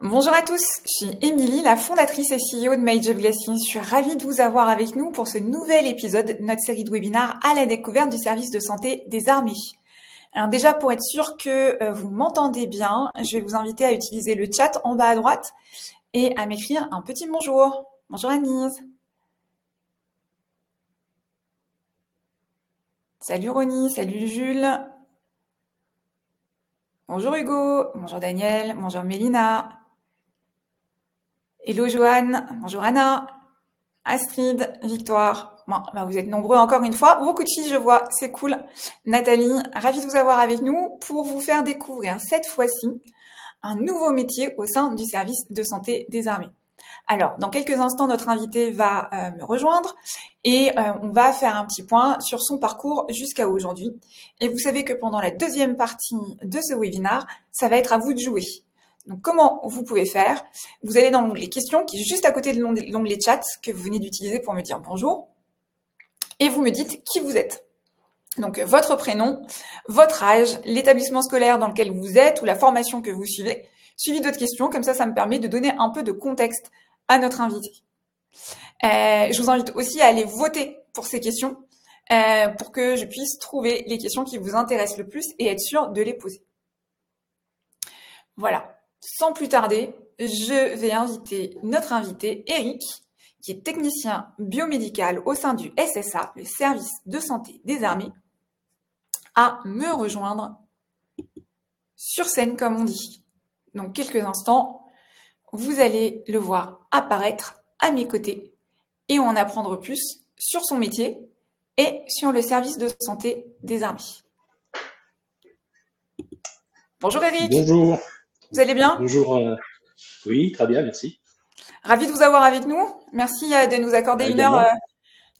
Bonjour à tous, je suis Émilie, la fondatrice et CEO de Major Glassing. Je suis ravie de vous avoir avec nous pour ce nouvel épisode de notre série de webinaires à la découverte du service de santé des armées. Alors déjà, pour être sûr que euh, vous m'entendez bien, je vais vous inviter à utiliser le chat en bas à droite et à m'écrire un petit bonjour. Bonjour Anise. Salut Ronnie, salut Jules. Bonjour Hugo, bonjour Daniel, bonjour Mélina. Hello Joanne, bonjour Anna, Astrid, Victoire. Bon, bah, vous êtes nombreux encore une fois. Beaucoup de filles, je vois, c'est cool. Nathalie, ravie de vous avoir avec nous pour vous faire découvrir cette fois-ci un nouveau métier au sein du service de santé des armées. Alors, dans quelques instants, notre invité va euh, me rejoindre et euh, on va faire un petit point sur son parcours jusqu'à aujourd'hui. Et vous savez que pendant la deuxième partie de ce webinaire, ça va être à vous de jouer. Donc, comment vous pouvez faire? Vous allez dans l'onglet questions qui est juste à côté de l'onglet chat que vous venez d'utiliser pour me dire bonjour. Et vous me dites qui vous êtes. Donc, votre prénom, votre âge, l'établissement scolaire dans lequel vous êtes ou la formation que vous suivez, suivi d'autres questions. Comme ça, ça me permet de donner un peu de contexte à notre invité. Euh, je vous invite aussi à aller voter pour ces questions euh, pour que je puisse trouver les questions qui vous intéressent le plus et être sûr de les poser. Voilà. Sans plus tarder, je vais inviter notre invité Eric, qui est technicien biomédical au sein du SSA, le service de santé des armées, à me rejoindre sur scène, comme on dit. Donc, quelques instants, vous allez le voir apparaître à mes côtés et en apprendre plus sur son métier et sur le service de santé des armées. Bonjour Eric. Bonjour. Vous allez bien Bonjour. Euh, oui, très bien, merci. Ravi de vous avoir avec nous. Merci euh, de nous accorder une heure euh,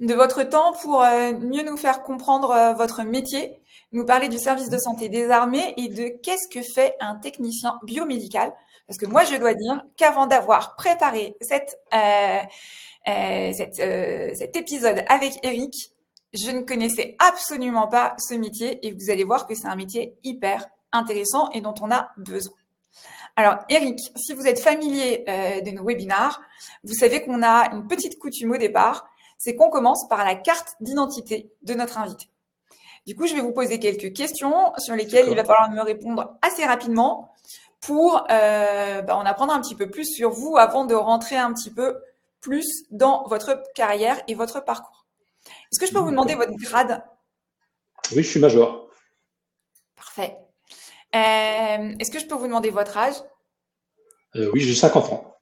de votre temps pour mieux nous faire comprendre votre métier, nous parler du service de santé des armées et de qu'est-ce que fait un technicien biomédical parce que moi, je dois dire qu'avant d'avoir préparé cette, euh, euh, euh, cet épisode avec Eric, je ne connaissais absolument pas ce métier et vous allez voir que c'est un métier hyper intéressant et dont on a besoin. Alors, Eric, si vous êtes familier de nos webinars, vous savez qu'on a une petite coutume au départ, c'est qu'on commence par la carte d'identité de notre invité. Du coup, je vais vous poser quelques questions sur lesquelles il va falloir me répondre assez rapidement pour euh, bah, en apprendre un petit peu plus sur vous avant de rentrer un petit peu plus dans votre carrière et votre parcours. Est-ce que je peux vous demander votre grade? Oui, je suis major. Parfait. Euh, est-ce que je peux vous demander votre âge? Euh, Oui, j'ai 50 ans.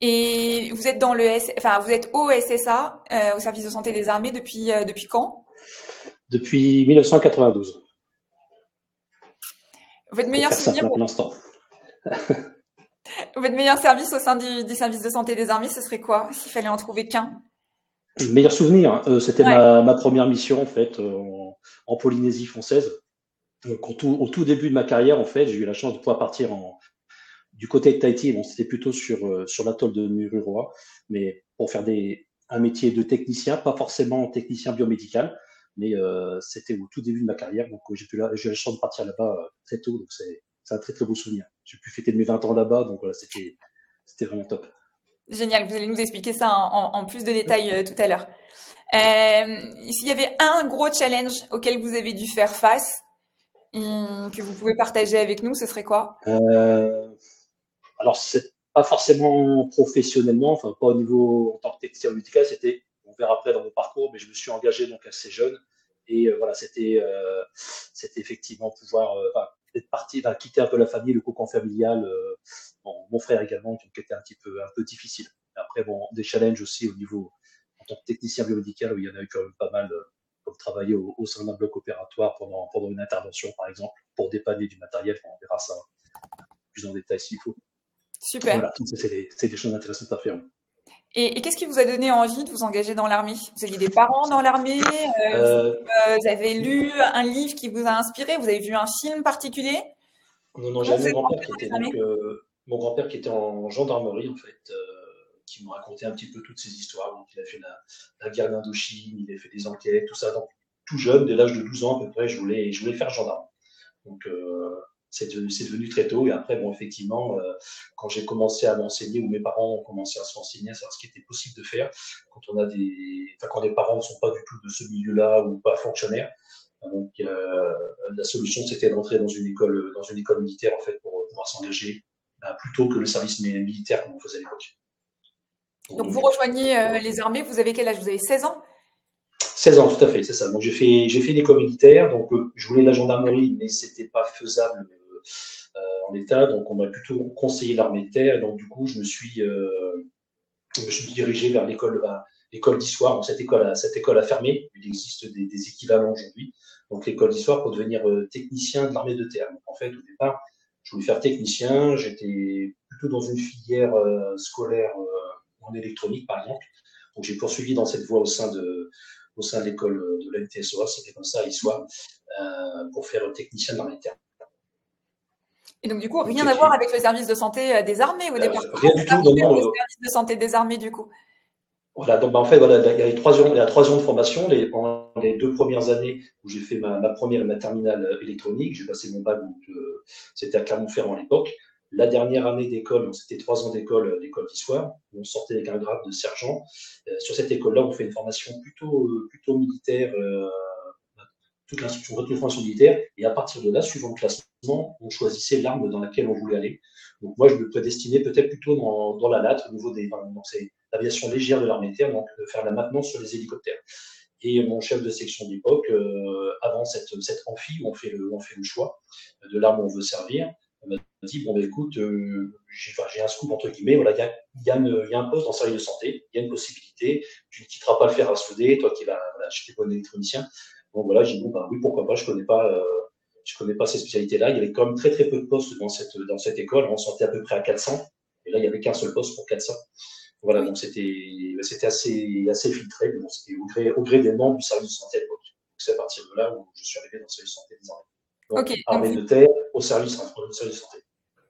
Et vous êtes dans le enfin vous êtes au SSA, au service de santé des armées depuis depuis quand? Depuis 1992. Votre meilleur souvenir pour l'instant. Votre meilleur service au sein du, service de santé des armées, ce serait quoi s'il fallait en trouver qu'un? Le meilleur souvenir, euh, c'était ma, première mission en fait euh, en, Polynésie française. Au, tout, début de ma carrière, en fait, j'ai eu la chance de pouvoir partir du côté de Tahiti. Bon, c'était plutôt sur, euh, l'atoll de Mururoa, mais pour faire un métier de technicien, pas forcément technicien biomédical. Mais euh, c'était au tout début de ma carrière, donc j'ai eu la chance de partir là-bas euh, très tôt, donc c'est un très très beau souvenir. J'ai pu fêter mes 20 ans là-bas, donc voilà, c'était vraiment top. Génial, vous allez nous expliquer ça en, plus de détails euh, tout à l'heure. Euh, S'il y avait un gros challenge auquel vous avez dû faire face, que vous pouvez partager avec nous, ce serait quoi? Euh, Alors, c'est pas forcément professionnellement, enfin pas au niveau en tant que technicien médical, c'était verra après dans mon parcours, mais je me suis engagé donc assez jeune. Et euh, voilà, c'était euh, c'était effectivement pouvoir euh, être parti, quitter un peu la famille, le cocon familial. mon frère également, qui était un petit peu un difficile. Après, bon, des challenges aussi au niveau en tant que technicien biomédical, où il y en a eu quand même pas mal, comme travailler au, sein d'un bloc opératoire pendant, pendant une intervention, par exemple, pour dépanner du matériel. on verra ça plus en détail s'il faut. Super. Voilà, c'est des, des, choses intéressantes à faire. Et, qu'est-ce qui vous a donné envie de vous engager dans l'armée? Vous aviez des parents dans l'armée euh, euh, euh, vous, avez lu un livre qui vous a inspiré Vous avez vu un film particulier? Non, non, j'avais mon grand-père qui était mon grand-père qui était en gendarmerie en fait, qui me racontait un petit peu toutes ces histoires. Donc, il a fait la, guerre d'Indochine, il a fait des enquêtes, tout ça. Donc, tout jeune, dès l'âge de 12 ans à peu près, je voulais, faire gendarme. Donc, c'est devenu, très tôt. Et après, bon, effectivement, euh, quand j'ai commencé à m'enseigner, ou mes parents ont commencé à s'enseigner, à savoir ce qui était possible de faire, quand on a des, enfin, quand les parents ne sont pas du tout de ce milieu-là ou pas fonctionnaires, donc euh, la solution c'était d'entrer dans une école, dans une école militaire en fait pour pouvoir s'engager plutôt que le service militaire comme on faisait à l'époque. Donc, vous rejoignez euh, les armées, vous avez quel âge? Vous avez 16 ans? 16 ans, tout à fait, c'est ça. Donc j'ai fait, j'ai fait l'école militaire, donc je voulais la gendarmerie, mais c'était pas faisable euh, en état, donc on m'a plutôt conseillé l'armée de terre, donc du coup je me suis, euh, je me suis dirigé vers l'école, bah, l'école d'histoire. cette école, a, cette école a fermé, il existe des, des équivalents aujourd'hui. Donc l'école d'histoire pour devenir euh, technicien de l'armée de terre. Donc, en fait, au départ, je voulais faire technicien, j'étais plutôt dans une filière scolaire en électronique, par exemple. Donc j'ai poursuivi dans cette voie au sein de, au sein de l'école de la NTSOA, c'était comme ça à euh, pour faire technicien de l'armée. Et donc, du coup, rien à voir avec le service de santé euh, des armées au euh, départ. Rien du tout, non, Le service de santé des armées, du coup. Voilà, donc bah, en fait, voilà, il y a trois ans, il y a trois ans de formation. Les, pendant les deux premières années où j'ai fait ma, première et ma terminale électronique, j'ai passé mon bac, c'était à Clermont-Ferrand à l'époque. La dernière année d'école, c'était trois ans d'école, d'école d'histoire, on sortait avec un grade de sergent. sur cette école-là, on fait une formation plutôt, plutôt militaire, toute l'instruction, toute une formation militaire, et à partir de là, suivant le classement, on choisissait l'arme dans laquelle on voulait aller. Donc moi, je me prédestinais peut-être plutôt dans, la latte, au niveau des, donc c'est l'aviation légère de l'armée de terre, donc de faire la maintenance sur les hélicoptères. Et mon chef de section d'époque, euh, avant cette, cette amphi où on fait le, on fait le choix de l'arme où on veut servir, m'a dit bon, ben, écoute, euh, j'ai un scoop entre guillemets, voilà, il y a, y, a y a, un poste dans le service de santé, il y a une possibilité, tu ne quitteras pas le fer à souder, toi qui vas, voilà, suis bon électronicien, donc voilà, j'ai dit bon bah oui pourquoi pas, je connais pas, euh, je connais pas ces spécialités-là. Il y avait quand même très très peu de postes dans cette dans cette école. On sortait à peu près à 400, et là il y avait qu'un seul poste pour 400. Voilà, donc c'était c'était assez assez filtré, mais bon, c'était au gré, au gré des membres du service de santé à l'époque. C'est à partir de là où je suis arrivé dans le service de santé des armées. Donc, armée de terre au service, au service de santé.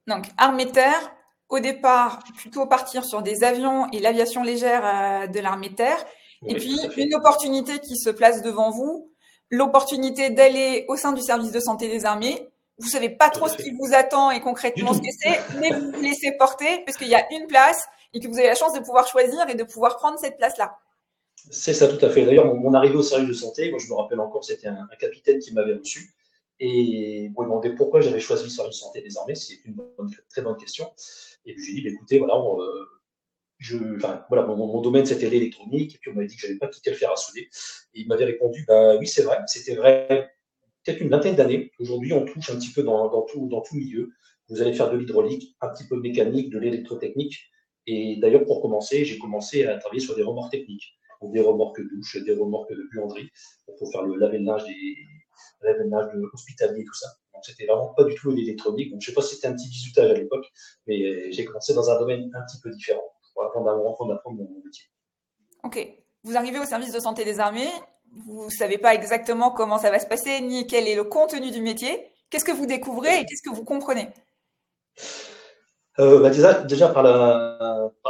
Donc armée de terre, au départ, plutôt partir sur des avions et l'aviation légère euh, de l'armée de terre. et puis, une opportunité qui se place devant vous, l'opportunité d'aller au sein du service de santé des armées. Vous savez pas trop ce qui vous attend et concrètement ce que c'est, mais vous vous laissez porter parce qu'il y a une place et que vous avez la chance de pouvoir choisir et de pouvoir prendre cette place-là. C'est ça, tout à fait. D'ailleurs, mon, arrivée au service de santé, moi je me rappelle encore, c'était un, capitaine qui m'avait reçu. Et bon, il m'a demandé pourquoi j'avais choisi service de santé des armées. C'est une très bonne question. Et puis j'ai dit, bah, écoutez, voilà, euh, je, mon, domaine c'était l'électronique, et puis on m'avait dit que j'avais pas quitté le fer à souder. Et il m'avait répondu, bah oui, c'est vrai, c'était vrai peut-être une vingtaine d'années. Aujourd'hui, on touche un petit peu dans, tout, milieu. Vous allez faire de l'hydraulique, un petit peu mécanique, de l'électrotechnique. Et d'ailleurs, pour commencer, j'ai commencé à travailler sur des remorques techniques. Des remorques douches, des remorques de buanderie, pour faire le laver linge des de hospitalier, tout ça. Donc c'était vraiment pas du tout l'électronique. Donc je sais pas si c'était un petit bisutage à l'époque, mais j'ai commencé dans un domaine un petit peu différent d'apprendre mon métier. Ok. Vous arrivez au service de santé des armées, vous ne savez pas exactement comment ça va se passer, ni quel est le contenu du métier. Qu'est-ce que vous découvrez et qu'est-ce que vous comprenez? Euh, bah, déjà, par,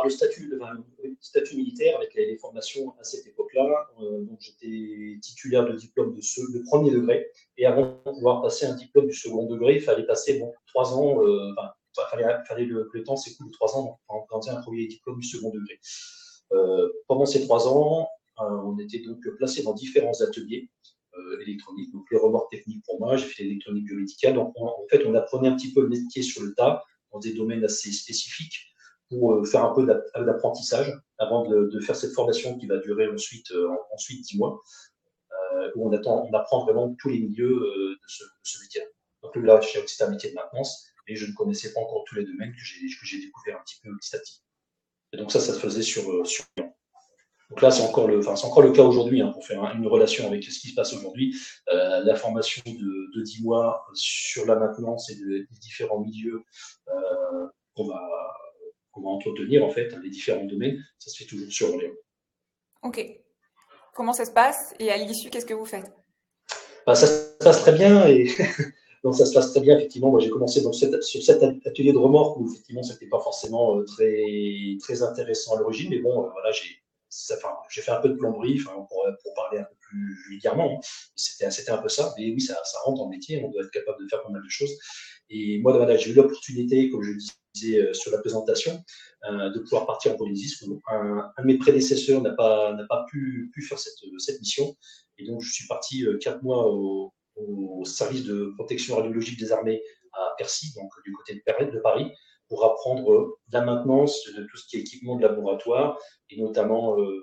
le statut, militaire, avec les, formations à cette époque-là, euh, j'étais titulaire de diplôme de, de premier degré. Et avant de pouvoir passer un diplôme du second degré, il fallait passer trois ans, euh, il fallait, fallait le, le temps s'écoule trois ans pour obtenir un premier diplôme du second degré. Pendant ces trois ans, on était donc placé dans différents ateliers électroniques, donc les remords techniques pour moi, j'ai fait l'électronique biomédicale. Donc en fait, on apprenait un petit peu le métier sur le tas des domaines assez spécifiques pour faire un peu d'apprentissage avant de, faire cette formation qui va durer ensuite ensuite dix mois, où on, attend, on apprend vraiment tous les milieux de ce, métier. Donc là, c'est un métier de maintenance et je ne connaissais pas encore tous les domaines que j'ai découvert un petit peu petit à. Et donc ça, ça se faisait sur, euh, sur donc là, c'est encore le, enfin, c'est encore le cas aujourd'hui hein, pour faire une relation avec ce qui se passe aujourd'hui. Euh, la formation de, de 10 mois sur la maintenance et des différents milieux euh, qu'on va, qu'on va entretenir en fait, hein, les différents domaines, ça se fait toujours sur Orléans. Ok. Comment ça se passe? Et à l'issue, qu'est-ce que vous faites? Bah, Ça se passe très bien et Donc ça se passe très bien, effectivement. Moi, j'ai commencé dans cette, sur cet atelier de remorque où, effectivement, ce n'était pas forcément euh, très, très intéressant à l'origine. Mais bon, voilà, j'ai enfin, fait un peu de plomberie, pour, parler un peu plus vulgairement. C'était un peu ça. Mais oui, ça, rentre le métier. On doit être capable de faire pas mal de choses. Et moi, j'ai eu l'opportunité, comme je disais sur la présentation, de pouvoir partir en Polynésie. Un, de mes prédécesseurs n'a pas, pu, faire cette, mission. Et donc, je suis parti quatre mois au, service de protection radiologique des armées à Percy, donc du côté de Paris, pour apprendre la maintenance de tout ce qui est équipement de laboratoire et notamment euh, euh,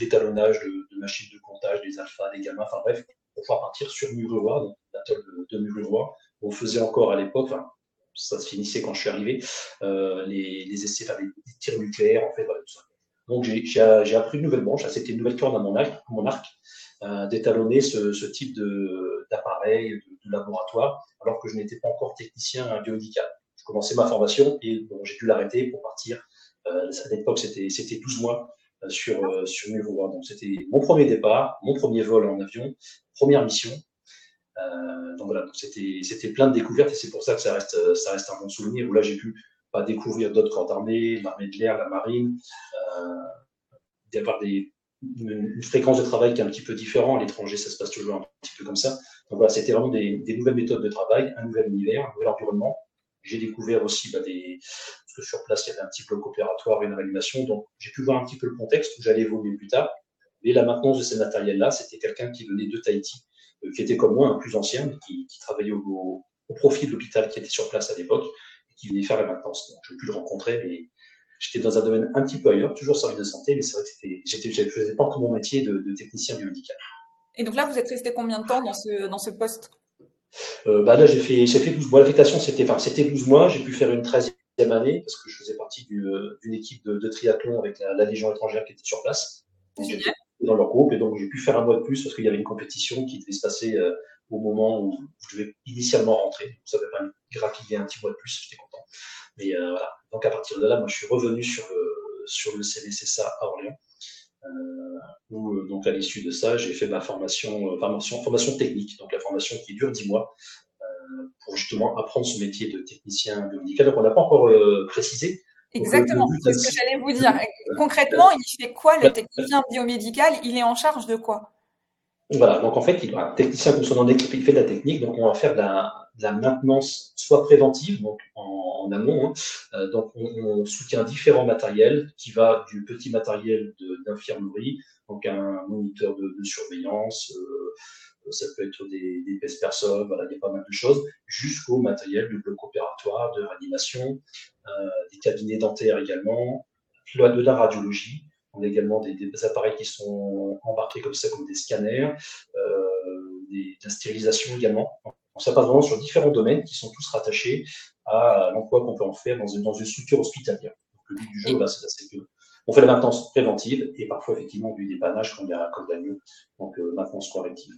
l'étalonnage de, de, machines de comptage, des alphas, des gamma, enfin bref, pour pouvoir partir sur Mururoa, donc l'atoll de, de Mururoa. On faisait encore à l'époque, ça se finissait quand je suis arrivé, euh, les, les, essais, enfin, les, tirs nucléaires, en fait, voilà, tout ça. Donc j'ai appris une nouvelle branche, c'était une nouvelle corde à mon arc, arc euh, d'étalonner ce, type de, laboratoire, alors que je n'étais pas encore technicien biomédical. Je commençais ma formation et bon, j'ai dû l'arrêter pour partir. Euh, à l'époque, c'était 12 mois euh, sur, euh, sur Mururoa. Donc c'était mon premier départ, mon premier vol en avion, première mission. Euh, donc voilà, c'était plein de découvertes et c'est pour ça que ça reste, ça reste un bon souvenir là j'ai pu pas découvrir d'autres corps d'armée, l'armée de l'air, la marine, d'avoir des, une, fréquence de travail qui est un petit peu différente. À l'étranger, ça se passe toujours un petit peu comme ça. Donc voilà, c'était vraiment des, nouvelles méthodes de travail, un nouvel univers, un nouvel environnement. J'ai découvert aussi bah, parce que sur place, il y avait un petit bloc opératoire une réanimation. Donc j'ai pu voir un petit peu le contexte où j'allais évoluer plus tard. Et la maintenance de ces matériels-là, c'était quelqu'un qui venait de Tahiti, euh, qui était comme moi, un plus ancien, qui, qui travaillait au, profit de l'hôpital qui était sur place à l'époque, et qui venait faire la maintenance. Donc, je pu le rencontrer, mais J'étais dans un domaine un petit peu ailleurs, toujours service de santé, mais c'est vrai que j'étais, je faisais pas encore mon métier de, de, technicien biomédical. Et donc là, vous êtes resté combien de temps dans ce, dans ce poste? Euh, bah Là, j'ai fait, j'ai fait 12 mois. L'affectation, c'était, enfin, c'était 12 mois. J'ai pu faire une 13e année parce que je faisais partie euh, d'une équipe de, de, triathlon avec la, la, Légion étrangère qui était sur place. Dans leur groupe. Et donc, j'ai pu faire un mois de plus parce qu'il y avait une compétition qui devait se passer euh, au moment où je devais initialement rentrer. Ça avait pas grappiller un petit mois de plus, j'étais content. Mais euh, voilà. Donc à partir de là, moi je suis revenu sur le, sur le CVCSA à Orléans. Euh, où euh, donc à l'issue de ça, j'ai fait ma formation, euh, formation, formation technique, donc la formation qui dure 10 mois, euh, pour justement apprendre ce métier de technicien biomédical. Donc on n'a pas encore précisé, Exactement, c'est ce que j'allais vous dire. Concrètement, il fait quoi le technicien biomédical? Il est en charge de quoi? Voilà, donc en fait, il un technicien nom l'équipe, il fait de la technique, donc on va faire de la, de la maintenance soit préventive, donc en, en amont. Hein. Euh, donc on, on, soutient différents matériels qui va du petit matériel d'infirmerie, donc un moniteur de, de surveillance, euh, ça peut être des, des pèse personnes, voilà, il y a pas mal de choses, jusqu'au matériel de bloc opératoire, de réanimation, euh, des cabinets dentaires également, de la radiologie. On a également des, des, appareils qui sont embarqués comme ça, comme des scanners, euh, des, de la stérilisation également. Donc ça passe vraiment sur différents domaines qui sont tous rattachés à l'emploi qu'on peut en faire dans une, dans une structure hospitalière. Donc, le but du jeu, là, c'est que on fait la maintenance préventive et parfois effectivement du dépannage quand il y a un code d'agneau, donc euh, maintenance corrective.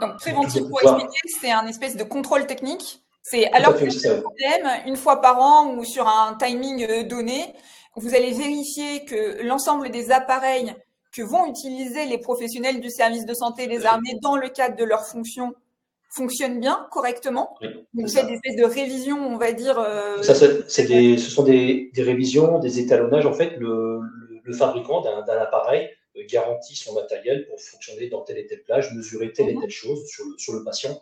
Donc préventif, pour expliquer, c'est un espèce de contrôle technique. C'est alors que vous avez un problème, une fois par an ou sur un timing euh, donné, vous allez vérifier que l'ensemble des appareils que vont utiliser les professionnels du service de santé des armées dans le cadre de leurs fonctions fonctionne bien, correctement. Oui, Donc, c'est des espèces de révisions, on va dire. Euh... Ça, c'est des, ce sont des, des, révisions, des étalonnages. En fait, le, le, le fabricant d'un appareil garantit son matériel pour fonctionner dans telle et telle plage, mesurer telle et telle chose sur le, sur le patient.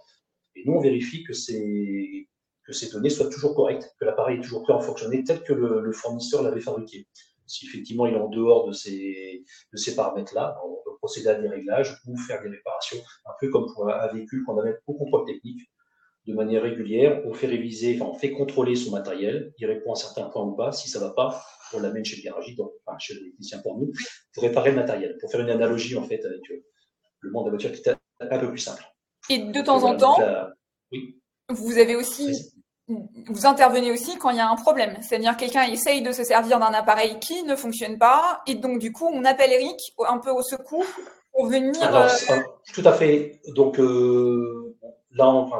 Et nous, on vérifie que, que ces données soient toujours correctes, que l'appareil est toujours prêt à fonctionner tel que le, le fournisseur l'avait fabriqué. Si effectivement il est en dehors de ces, de ces paramètres-là, on peut procéder à des réglages ou faire des réparations, un peu comme pour un véhicule qu'on amène au contrôle technique de manière régulière. On fait réviser, enfin on fait contrôler son matériel, il répond à certains points ou pas. Si ça va pas, on l'amène chez le garagiste, donc enfin, chez le technicien pour nous, pour réparer le matériel, pour faire une analogie en fait avec euh, le monde de la voiture qui est un peu plus simple. Et de temps en temps, oui. vous avez aussi vous intervenez aussi quand il y a un problème. C'est-à-dire quelqu'un essaye de se servir d'un appareil qui ne fonctionne pas, et donc du coup on appelle Eric un peu au secours pour venir. Alors, euh... Tout à fait. Donc euh, là, dans,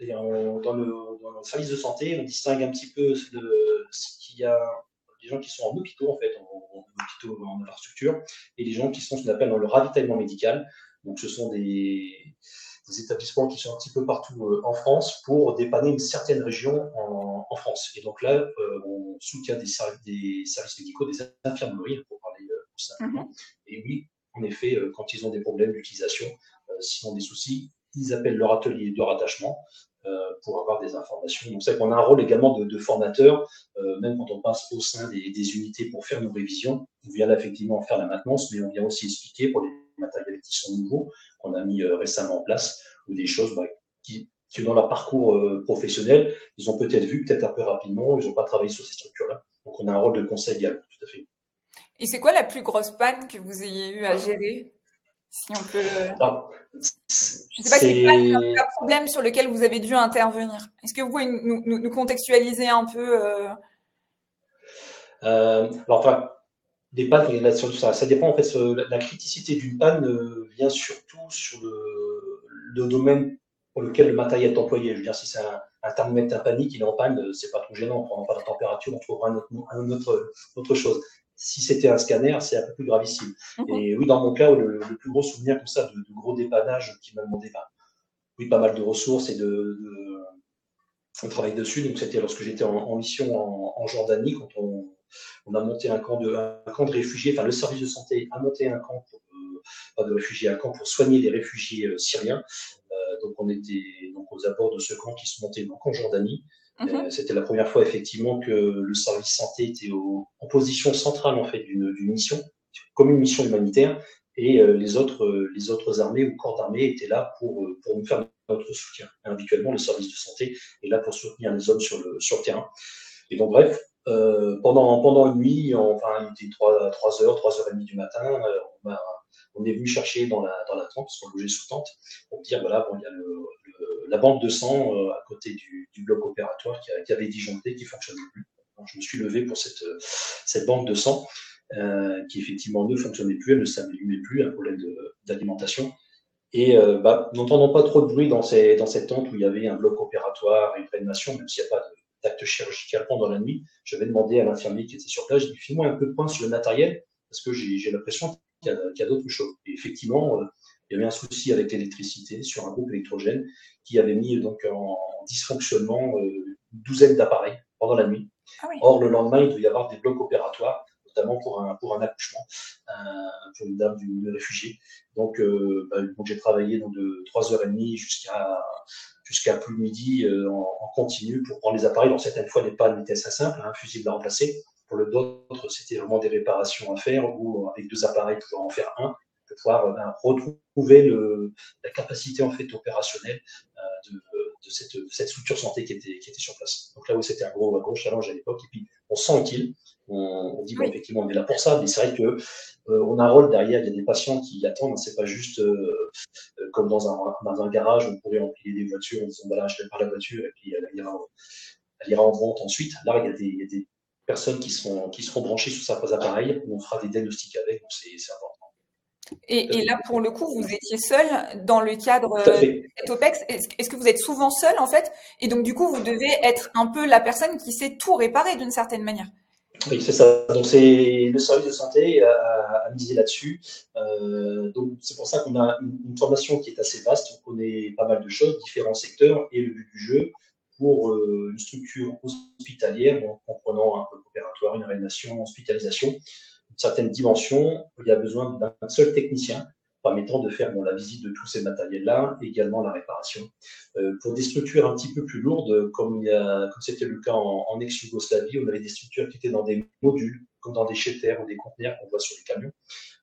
le, dans, le, service de santé, on distingue un petit peu de ce qu'il y a des gens qui sont en hôpitaux en fait, en, en hôpitaux en infrastructure, et les gens qui sont ce qu'on appelle dans le ravitaillement médical. Donc ce sont des des établissements qui sont un petit peu partout euh, en France pour dépanner une certaine région en, en France. Et donc là, euh, on soutient des, serv des, services médicaux, des infirmeries, pour parler euh, simplement. Mm -hmm. Et oui, en effet, quand ils ont des problèmes d'utilisation, euh, s'ils ont des soucis, ils appellent leur atelier de rattachement pour avoir des informations. Donc, c'est qu'on a un rôle également de, formateur, même quand on passe au sein des, des, unités pour faire nos révisions. On vient effectivement faire la maintenance, mais on vient aussi expliquer pour les matériels qui sont nouveaux, qu'on a mis récemment en place, ou des choses bah, qui, qui, dans leur parcours professionnel, ils ont peut-être vu, peut-être un peu rapidement, ils n'ont pas travaillé sur ces structures-là. Donc, on a un rôle de conseil également, tout à fait. Et c'est quoi la plus grosse panne que vous ayez eu à gérer? Si on peut. je ne sais pas si c'est un problème sur lequel vous avez dû intervenir. Est-ce que vous pouvez nous, contextualiser un peu euh? Euh, Alors, enfin, des pannes, ça, ça dépend en fait. La criticité d'une panne euh, vient surtout sur le, domaine pour lequel le matériel est employé. Je veux dire, si c'est un, un thermomètre tympanique, il est en panne, c'est pas trop gênant. On prend pas la température, on trouvera une autre, autre chose. Si c'était un scanner, c'est un peu plus gravissime. Mhm. Et oui, dans mon cas, le, plus gros souvenir comme ça de, gros dépannage qui m'a demandé bah, oui, pas mal de ressources et de, de on travaille dessus. Donc c'était lorsque j'étais en, mission en, Jordanie, quand on, a monté un camp de, un camp de réfugiés, enfin le service de santé a monté un camp pour, euh, pas de réfugiés, un camp pour soigner les réfugiés euh, syriens. Euh, donc on était donc aux abords de ce camp qui se montait donc en Jordanie. Mhm. Euh, c'était la première fois effectivement que le service santé était en position centrale en fait d'une mission, comme une mission humanitaire, et euh, les autres euh, les autres armées ou corps d'armée étaient là pour pour nous faire notre soutien. Habituellement, le service de santé est là pour soutenir les hommes sur le sur le terrain. Et donc bref, pendant pendant une nuit, enfin il était 3, 3 heures, 3 heures et demie du matin, on, on est venu chercher dans la dans la tente, parce qu'on logeait sous tente, pour dire voilà bon il y a le la banque de sang euh, à côté du, bloc opératoire qui, avait disjoncté, qui fonctionnait plus. je me suis levé pour cette, cette banque de sang euh, qui effectivement ne fonctionnait plus, elle ne s'allumait plus, un problème d'alimentation. Et euh, bah, n'entendant pas trop de bruit dans, cette tente où il y avait un bloc opératoire une réanimation, même s'il n'y a pas d'acte chirurgical pendant la nuit, je vais demander à l'infirmier qui était sur place, je lui file-moi un peu de point sur le matériel, parce que j'ai l'impression qu'il y a, d'autres choses. Effectivement, il y avait un souci avec l'électricité sur un groupe électrogène qui avait mis donc en dysfonctionnement euh, une douzaine d'appareils pendant la nuit. Ah Or, le lendemain, il devait y avoir des blocs opératoires, notamment pour un, pour un accouchement, euh, pour une dame d'une réfugiée. Donc, euh, bah, donc j'ai travaillé donc, de 3h30 jusqu'à jusqu'à plus midi en, continu pour prendre les appareils. Donc, certaines fois, les pannes étaient assez simples, un fusible à remplacer. Pour le d'autres, c'était vraiment des réparations à faire ou avec deux appareils, pouvoir en faire un de pouvoir euh, ben, retrouver le, la capacité en fait opérationnelle euh, de, de, cette, cette, structure santé qui était, qui était sur place. Donc là où c'était un gros, un gros challenge à l'époque, et puis on sent qu'il, on, on, dit bon, effectivement on est là pour ça, mais c'est vrai que euh, on a un rôle derrière, il y a des patients qui attendent, c'est pas juste euh, comme dans un, dans un garage où on pourrait empiler des voitures en disant je vais par la voiture et puis elle ira, elle ira en vente ensuite. Là, il y a des, il y a des personnes qui seront, qui seront branchées sur certains appareils, où on fera des diagnostics avec, donc c'est important. Et, là, pour le coup, vous étiez seul dans le cadre euh, de OPEX. Est-ce que vous êtes souvent seul, en fait? Et donc, du coup, vous devez être un peu la personne qui sait tout réparer d'une certaine manière. Oui, c'est ça. Donc, c'est le service de santé à, miser là-dessus. Euh, donc, c'est pour ça qu'on a une, formation qui est assez vaste. On connaît pas mal de choses, différents secteurs. Et le but du jeu, pour euh, une structure hospitalière, en comprenant un peu opératoire, une réanimation, hospitalisation, certaines dimensions, il y a besoin d'un seul technicien permettant de faire la visite de tous ces matériels-là, également la réparation. Euh, pour des structures un petit peu plus lourdes, comme c'était le cas en, ex-Yougoslavie, on avait des structures qui étaient dans des modules, comme dans des chétères ou des conteneurs qu'on voit sur les camions.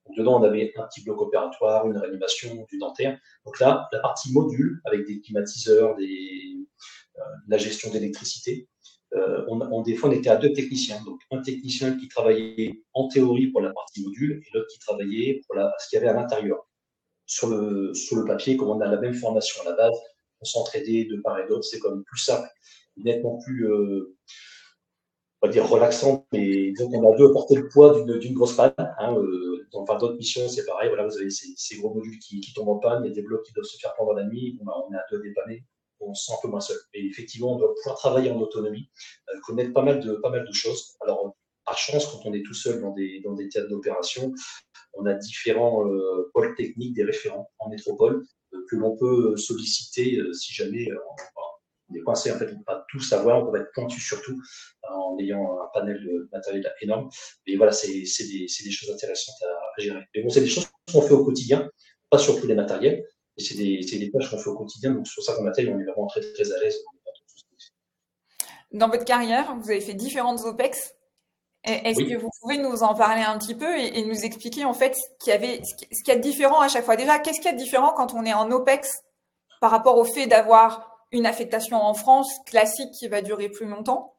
Donc, dedans, on avait un petit bloc opératoire, une réanimation, du dentaire. Donc là, la partie module, avec des climatiseurs, euh, la gestion d'électricité, euh, on, des fois, on était à deux techniciens. Donc, un technicien qui travaillait en théorie pour la partie module et l'autre qui travaillait pour la, ce qu'il y avait à l'intérieur. Sur le, sur le papier, comme on a la même formation à la base, on s'entraidait de part et d'autre, c'est comme plus simple, nettement plus, euh, on va dire relaxant, mais donc on a deux à porter le poids d'une grosse panne. Hein, euh, dans d'autres missions, c'est pareil, voilà, vous avez ces, gros modules qui, qui, tombent en panne, il y a des blocs qui doivent se faire pendant la nuit, on, est à deux dépanner on se sent un peu moins seul. Et effectivement, on doit pouvoir travailler en autonomie, euh, connaître pas mal de, pas mal de choses. Alors, par chance, quand on est tout seul dans des, dans des théâtres d'opération, on a différents euh, pôles techniques, des référents en métropole euh, que l'on peut solliciter si jamais on est coincé. En fait, on ne peut pas tout savoir, on peut être pointu surtout en ayant un panel de matériel énorme. Mais voilà, c'est des, des, choses intéressantes à, gérer. Mais bon, c'est des choses qu'on fait au quotidien, pas sur tous les matériels. C'est des, des, tâches qu'on fait au quotidien. Donc sur ça qu'on atteigne, on est vraiment très très à l'aise. Dans votre carrière, vous avez fait différentes OPEX. Est-ce que vous pouvez nous en parler un petit peu et, nous expliquer en fait ce qu'il y avait, ce qu'il y a de différent à chaque fois? Déjà, qu'est-ce qu'il y a de différent quand on est en OPEX par rapport au fait d'avoir une affectation en France classique qui va durer plus longtemps?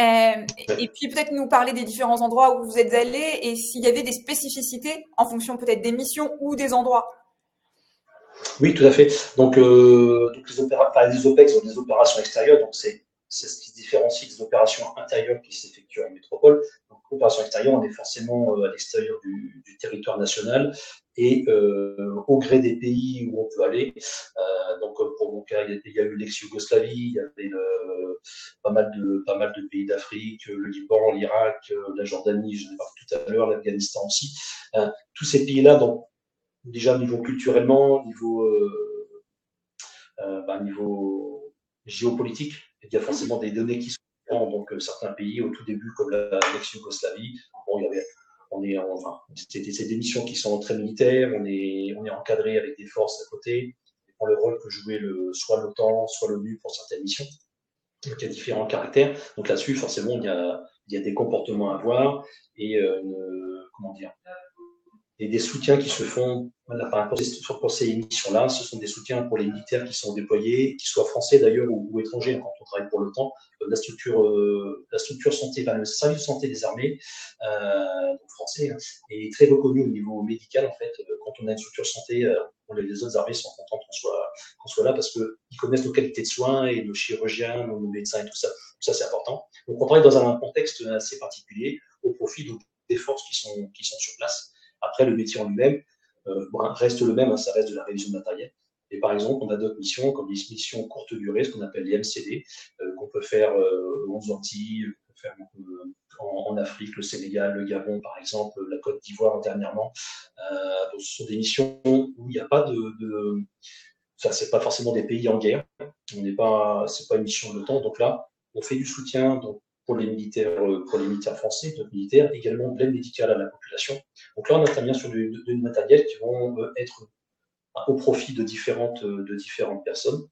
Euh, et puis peut-être nous parler des différents endroits où vous êtes allés et s'il y avait des spécificités en fonction peut-être des missions ou des endroits. Oui, tout à fait. Donc, euh, les, les OPEX sont des opérations extérieures, donc c'est ce qui se différencie des opérations intérieures qui s'effectuent en métropole. Donc, opération extérieure, on est forcément euh, à l'extérieur du, territoire national et euh, au gré des pays où on peut aller. Donc, pour mon cas, il y a, eu l'ex-Yougoslavie, il y avait pas, mal de, pas mal de pays d'Afrique, le Liban, l'Irak, la Jordanie, je l'ai parlé tout à l'heure, l'Afghanistan aussi. tous ces pays-là, donc, déjà niveau culturellement, niveau, bah, niveau géopolitique, il y a forcément des données qui sont donc euh, certains pays au tout début comme l'ex-Yougoslavie, bon, il y avait, on est, enfin, c'est des, missions qui sont très militaires, on est, on est encadré avec des forces à côté, pour le rôle que jouait le, soit l'OTAN, soit l'ONU pour certaines missions. Donc il y a différents caractères. Donc là-dessus, forcément, il y a, il y a des comportements à voir et euh, comment dire, et des soutiens qui se font pour ces missions-là. Ce sont des soutiens pour les militaires qui sont déployés, qu'ils soient français d'ailleurs ou, étrangers quand on travaille pour l'OTAN. Euh, la structure, euh, la structure santé, le service de santé des armées, euh, français, hein, est très reconnu au niveau médical. En fait, quand on a une structure santé, les autres armées sont contents qu'on soit, là parce qu'ils connaissent nos qualités de soins et nos chirurgiens, nos médecins et tout ça. Ça, c'est important. Donc, on travaille dans un contexte assez particulier au profit des forces qui sont, qui sont sur place. Après, le métier en lui-même euh, reste le même, hein, ça reste de la révision de matériel. Et par exemple, on a d'autres missions, comme des missions courte durée, ce qu'on appelle les MCD, euh, qu'on peut faire euh, aux Antilles, faire en, Afrique, le Sénégal, le Gabon, par exemple, la Côte d'Ivoire dernièrement. ce sont des missions où il n'y a pas de, de ça c'est pas forcément des pays en guerre. On n'est pas, pas une mission de temps. Donc là, on fait du soutien. Pour les militaires, euh, pour les militaires français, d'autres militaires, également de l'aide médicale à la population. Donc là, on intervient sur du, du matériel qui vont euh, être au profit de différentes, euh, de différentes personnes.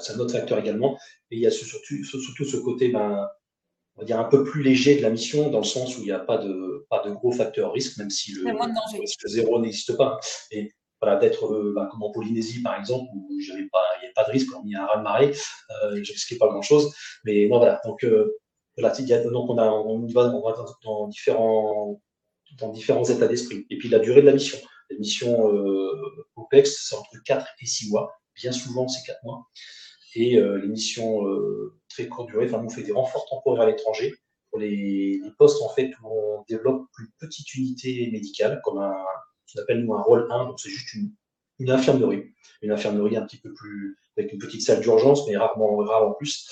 C'est un autre facteur également. Et il y a surtout, surtout ce côté, ben, on va dire un peu plus léger de la mission, dans le sens où il n'y a pas de, pas de gros facteurs risque, même si le, risque zéro n'existe pas. Et voilà, d'être ben, comme en Polynésie par exemple où il n'y avait pas de risque, on y a un raz marée, euh, je risquais pas grand chose, mais non voilà, donc donc on, y va, dans différents, dans différents états d'esprit. Et puis la durée de la mission. La mission euh, OPEX, c'est entre 4 et 6 mois. Bien souvent, c'est 4 mois. Et euh, les missions euh, très courte durée, enfin, on fait des renforts temporaires à l'étranger. Pour les, postes, en fait, où on développe une petite unité médicale, comme un, ce qu'on appelle nous un rôle 1, donc c'est juste une, infirmerie. Une infirmerie un petit peu plus, avec une petite salle d'urgence, mais rarement, rare en plus.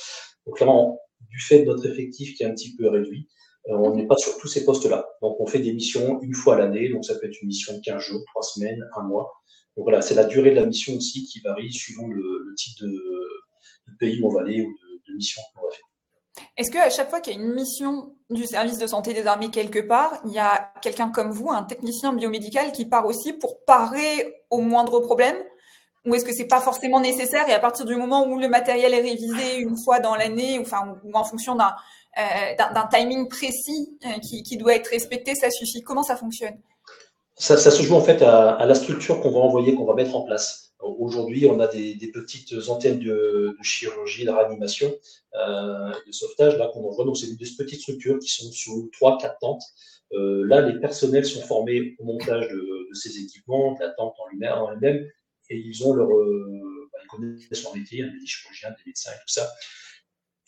Donc clairement, du fait de notre effectif qui est un petit peu réduit, euh, on n'est pas sur tous ces postes-là. Donc, on fait des missions une fois à l'année. Donc, ça peut être une mission de 15 jours, 3 semaines, un mois. Donc, voilà, c'est la durée de la mission aussi qui varie suivant le, type de, pays où on va aller ou de, mission qu'on va faire. Est-ce qu'à chaque fois qu'il y a une mission du service de santé des armées quelque part, il y a quelqu'un comme vous, un technicien biomédical, qui part aussi pour parer au moindre problème? Ou est-ce que c'est pas forcément nécessaire et à partir du moment où le matériel est révisé une fois dans l'année, ou, en fonction d'un euh, timing précis euh, qui, doit être respecté, ça suffit? Comment ça fonctionne? Ça, se joue en fait à, la structure qu'on va envoyer, qu'on va mettre en place. Aujourd'hui, on a des, petites antennes de, chirurgie, de réanimation, euh, de sauvetage là qu'on envoie. Donc, c'est des petites structures qui sont sur 3-4 tentes. là, les personnels sont formés au montage de, ces équipements, de la tente en lui-même, et ils ont leur, euh, bah, ils connaissent leur métier, hein, des chirurgiens, des médecins et tout ça.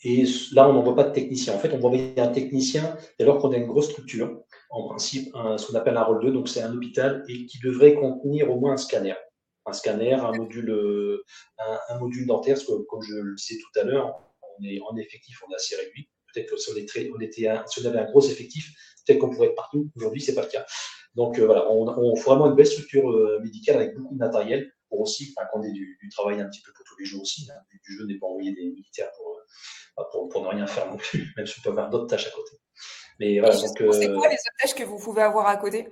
Et là, on n'envoie pas de technicien. En fait, on va envoyer un technicien dès lors qu'on a une grosse structure, en principe, ce qu'on appelle un rôle 2, donc c'est un hôpital, et qui devrait contenir au moins un scanner. Un scanner, un module, euh, un, module dentaire, parce que comme je le disais tout à l'heure, on est en effectif, on est assez réduit. Peut-être que si on, était si on avait un gros effectif, peut-être qu'on pourrait être partout. Aujourd'hui, c'est pas le cas. Donc euh, voilà, on, on fait vraiment une belle structure médicale avec beaucoup de matériel pour aussi qu'on ait du, travail un petit peu pour tous les jours aussi. Hein. But du jeu n'est pas envoyer des militaires euh, pour, pour, ne rien faire non plus, même si on peut avoir d'autres tâches à côté. Mais voilà. C'est quoi euh, les tâches que vous pouvez avoir à côté?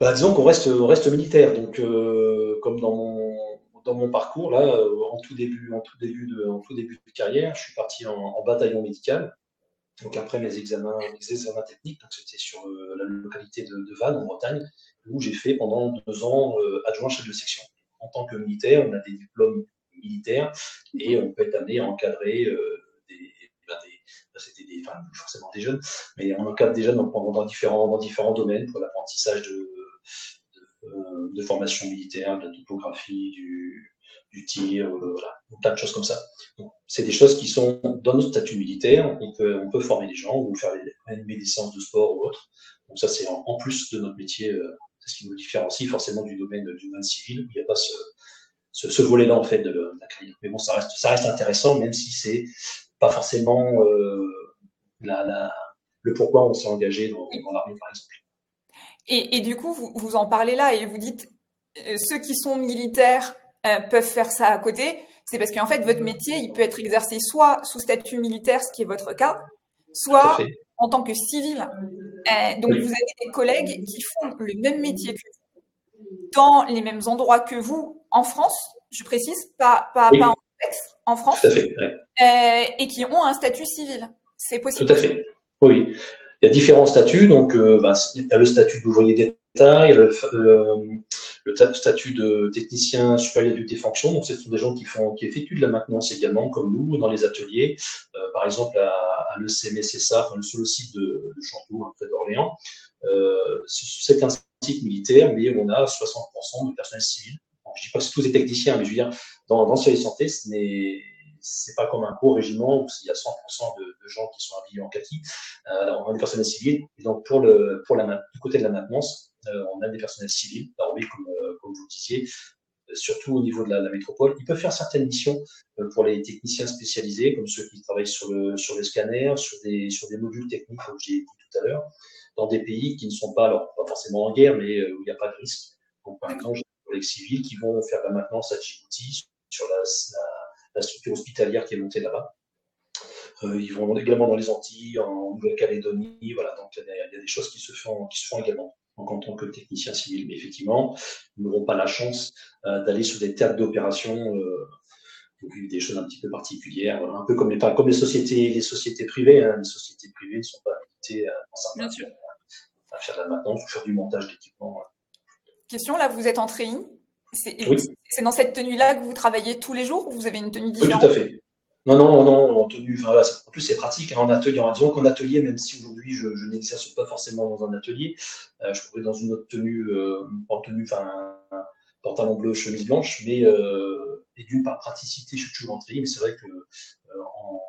Bah, Disons qu'on reste, reste militaire. Donc, euh, comme dans mon, dans mon parcours, là, euh, en tout début, en tout début, de, en tout début de carrière, je suis parti en, bataillon médical. Donc, après mes examens, mes examens techniques, c'était sur la localité de, de, Vannes, en Bretagne, où j'ai fait pendant deux ans adjoint chef de section. En tant que militaire, on a des diplômes militaires et on peut être amené à encadrer c'était forcément des jeunes, mais on encadre des jeunes dans, différents, dans différents domaines pour l'apprentissage de, euh, de, formation militaire, de la topographie, du, du tir, euh, voilà, plein de choses comme ça. C'est des choses qui sont dans notre statut militaire, on peut, on peut former des gens ou faire des, des séances de sport ou autre. Donc ça, c'est en, plus de notre métier, euh, c'est ce qui nous différencie forcément du domaine du domaine civil. Il n'y a pas ce, ce, volet-là en fait de, de, la carrière. Mais bon, ça reste, ça reste intéressant, même si c'est pas forcément euh, la, la, le pourquoi on s'est engagé dans, dans l'armée, par exemple. Et, et, du coup, vous, vous en parlez là et vous dites euh, ceux qui sont militaires euh, peuvent faire ça à côté. C'est parce qu'en fait, votre métier, il peut être exercé soit sous statut militaire, ce qui est votre cas, soit en tant que civil. Euh, donc, vous avez des collègues qui font le même métier que vous, dans les mêmes endroits que vous, en France, je précise, pas, pas, pas en en France euh, et qui ont un statut civil. C'est possible. Tout à fait. Oui. Il y a différents statuts. Donc, euh, bah, il y a le statut d'ouvrier d'État, il y a le, le, statut de technicien supérieur des fonctions. Donc, ce sont des gens qui, font, qui effectuent de la maintenance également, comme nous, dans les ateliers. Euh, par exemple, à, à l'ECMSSA, sur le site de, de Chanteau, hein, près d'Orléans. c'est un site militaire, mais on a 60% de personnel civil. Je ne dis pas que tous des techniciens, mais je veux dire, dans, dans ce santé, ce n'est c'est pas comme un gros régiment où il y a 100% de, gens qui sont habillés en kaki. Euh, on a des personnels civils. Et donc, pour le, pour la, du côté de la maintenance, euh, on a des personnels civils. Oui, comme, euh, comme vous le disiez, surtout au niveau de la, métropole. Ils peuvent faire certaines missions pour les techniciens spécialisés, comme ceux qui travaillent sur le, sur scanner, sur des, sur des modules techniques, comme j'ai dit tout à l'heure, dans des pays qui ne sont pas, alors pas forcément en guerre, mais où il n'y a pas de risque. Donc, par exemple, collègues civils qui vont faire la maintenance à Djibouti sur la, la, structure hospitalière qui est montée là-bas. Euh, ils vont également dans les Antilles, en Nouvelle-Calédonie, voilà. Donc il y, a, des choses qui se font, qui se font également donc, en tant que technicien civil. Mais effectivement, ils n'auront pas la chance euh, d'aller sur des théâtres d'opération euh, des choses un petit peu particulières, un peu comme les, comme les sociétés, les sociétés privées. Hein. Les sociétés privées ne sont pas invitées à, à, faire de la maintenance ou faire du montage d'équipement. Question, là, vous êtes en train c'est dans cette tenue-là que vous travaillez tous les jours ou vous avez une tenue différente Oui, tout à fait. Non, non, non, en tenue, enfin, en plus c'est pratique, hein, en atelier, disons qu'en atelier, même si aujourd'hui je, je n'exerce pas forcément dans un atelier, euh, je pourrais dans une autre tenue, euh, en tenue, enfin, pantalon bleu, chemise blanche, mais euh, et d'une par praticité, je suis toujours en treillis, mais c'est vrai que euh, en,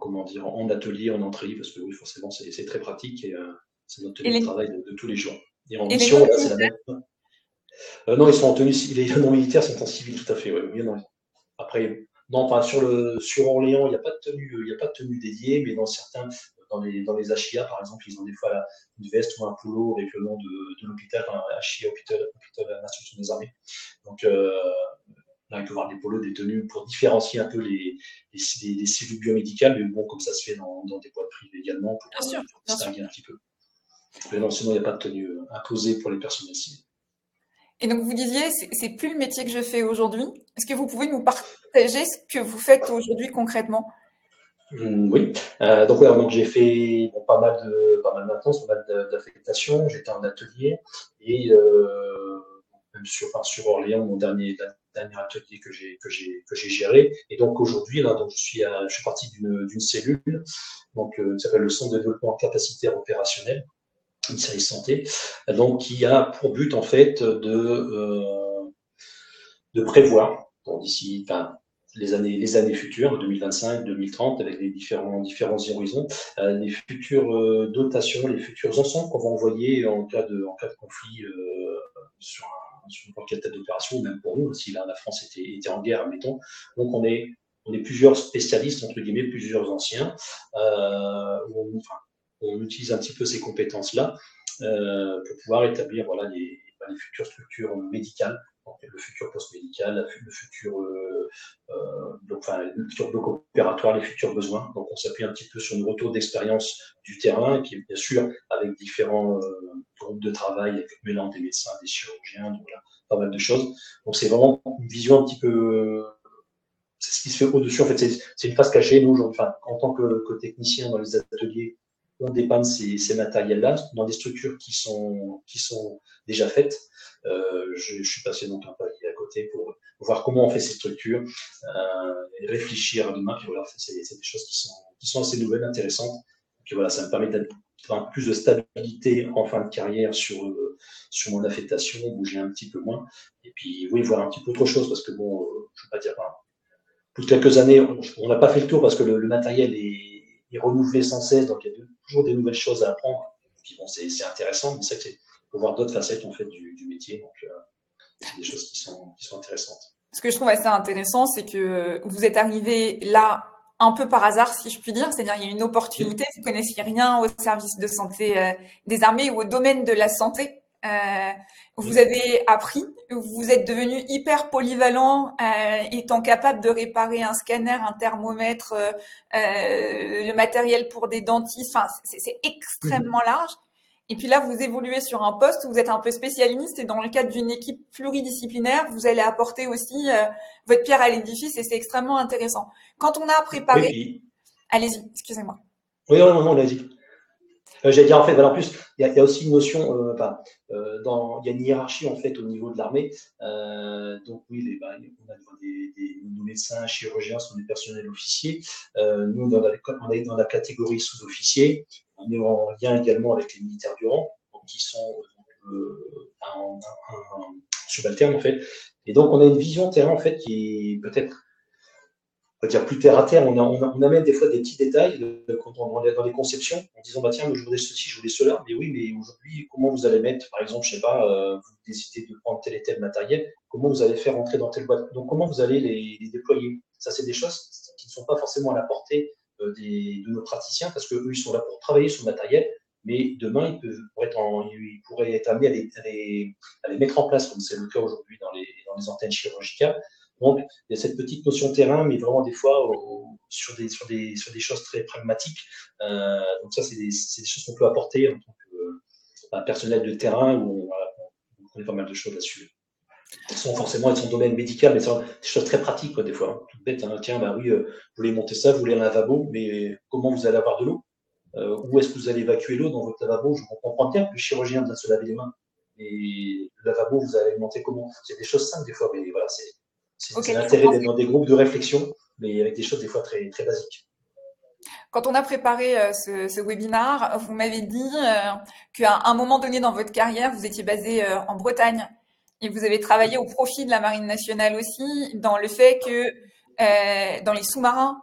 comment dire, en atelier, en entrée, parce que oui, forcément, c'est très pratique et c'est notre tenue de travail de, de, tous les jours. Et en mission, là, c'est la même. Euh, non, ils sont en tenue, les non-militaires sont en civil, tout à fait. Ouais. Non. Après, non, enfin, sur, le, sur Orléans, il n'y a pas de tenue, il n'y a pas de tenue dédiée, mais dans certains, dans les, dans les HIA, par exemple, ils ont des fois la, une veste ou un polo avec le nom de, de l'hôpital, HIA, hôpital, hôpital des armées. Donc, euh, là, il peut y avoir des polos, des tenues pour différencier un peu les, les, les, les cellules biomédicales, mais bon, comme ça se fait dans, dans des boîtes privées également, pour, bien sûr, pour distinguer un petit peu. Mais non, sinon, il n'y a pas de tenue euh, imposée pour les personnels civils. Et donc vous disiez, c'est plus le métier que je fais aujourd'hui. Est-ce que vous pouvez nous partager ce que vous faites aujourd'hui concrètement? Mmh, Oui. Euh, donc, ouais, donc j'ai fait bon, pas mal de pas mal maintenance, pas mal d'affectation. J'étais en atelier et euh, même sur, enfin, sur Orléans, mon dernier, dernier atelier que j'ai que j'ai que j'ai géré. Et donc aujourd'hui là, donc je suis à, je suis parti d'une cellule donc euh, qui s'appelle le Centre de développement capacitaire opérationnel une santé, donc qui a pour but en fait de, euh, de prévoir pour d'ici les années les années futures 2025 2030 avec les différents différents horizons euh, les futures euh, dotations les futurs ensembles qu'on va envoyer en cas de en cas de conflit euh, sur un, sur quelle d'opération même pour nous si la France était était en guerre admettons. Donc on est on est plusieurs spécialistes entre guillemets plusieurs anciens euh, on utilise un petit peu ces compétences-là euh, pour pouvoir établir voilà, les, bah, les, futures structures médicales le futur post-médical, le futur, euh, donc, enfin, le futur bloc opératoire, les futurs besoins. Donc, on s'appuie un petit peu sur nos retours d'expérience du terrain, qui est bien sûr avec différents groupes de travail, avec mélange des médecins, des chirurgiens, donc là, pas mal de choses. Donc, c'est vraiment une vision un petit peu c'est ce qui se fait au-dessus. En fait, c'est une phase cachée. Nous, enfin, en tant que, que technicien dans les ateliers, on dépanne ces, matériels-là dans des structures qui sont, qui sont déjà faites. Euh, je, suis passé donc un palier à côté pour, voir comment on fait ces structures euh, réfléchir demain. Puis voilà, c'est des choses qui sont, qui sont assez nouvelles, intéressantes. Puis voilà, ça me permet d'avoir plus de stabilité en fin de carrière sur, sur mon affectation, bouger un petit peu moins. Et puis, oui, voir un petit peu autre chose, parce que bon, je ne veux pas dire, pour quelques années, on n'a pas fait le tour parce que le, matériel est, est, renouvelé sans cesse, donc il y a toujours des nouvelles choses à apprendre. Puis bon, c'est intéressant, mais c'est que pour voir d'autres facettes en fait du, du métier, donc euh, des choses qui sont, qui sont intéressantes. Ce que je trouve assez intéressant, c'est que vous êtes arrivé là un peu par hasard, si je puis dire. C'est-à-dire, il y a une opportunité. Vous connaissiez rien au service de santé euh, des armées ou au domaine de la santé. Euh, vous avez appris, vous êtes devenu hyper polyvalent, euh, étant capable de réparer un scanner, un thermomètre, euh, le matériel pour des dentistes. Enfin, c'est extrêmement mhm. large. Et puis là, vous évoluez sur un poste où vous êtes un peu spécialiste et dans le cadre d'une équipe pluridisciplinaire, vous allez apporter aussi votre pierre à l'édifice et c'est extrêmement intéressant. Quand on a préparé, allez-y, excusez-moi. Oui, non, non, non allez-y. Euh, j'allais dire en fait, en plus, il y, a aussi une notion, euh, euh, il y a une hiérarchie en fait au niveau de l'armée. donc oui, les, bah, on a des, nos médecins, chirurgiens sont des personnels officiers. nous, on est dans la catégorie sous-officiers. On est en lien également avec les militaires du rang, qui sont en, subalternes en fait. Et donc on a une vision terrain en fait qui est peut-être on va dire plus terre à terre, on, amène des fois des petits détails dans les conceptions, en disant bah tiens, je voudrais ceci, je voudrais cela, mais oui, mais aujourd'hui, comment vous allez mettre, par exemple, je sais pas, euh, vous décidez de prendre tel et tel matériel, comment vous allez faire entrer dans telle boîte, donc comment vous allez les, déployer? Ça, c'est des choses qui ne sont pas forcément à la portée euh, de nos praticiens, parce qu'eux, ils sont là pour travailler sur le matériel, mais demain, ils, peuvent, pourraient, être en, ils pourraient être amenés à les, mettre en place, comme c'est le cas aujourd'hui dans les antennes chirurgicales, donc, il y a cette petite notion terrain, mais vraiment des fois sur, des, sur, des, sur des choses très pragmatiques. Euh, donc ça, c'est des, des, choses qu'on peut apporter en tant que euh, personnel de terrain où on, connaît pas mal de choses là-dessus. Sont forcément elles sont domaine médical, mais c'est des choses très pratiques, des fois. Hein. Tout bête, hein. tiens, bah oui, euh, vous voulez monter ça, vous voulez un lavabo, mais comment vous allez avoir de l'eau? Où est-ce que vous allez évacuer l'eau dans votre lavabo? Je comprends bien que le chirurgien doit se laver les mains, et le lavabo, vous allez alimenter comment? C'est des choses simples, des fois, mais voilà, c'est c'est l'intérêt d'être dans des groupes de réflexion, mais avec des choses des fois très, très basiques. Quand on a préparé euh, ce, ce webinaire, vous m'avez dit euh, qu'à un moment donné dans votre carrière, vous étiez basé euh, en Bretagne et vous avez travaillé au profit de la Marine nationale aussi, dans le fait que dans les sous-marins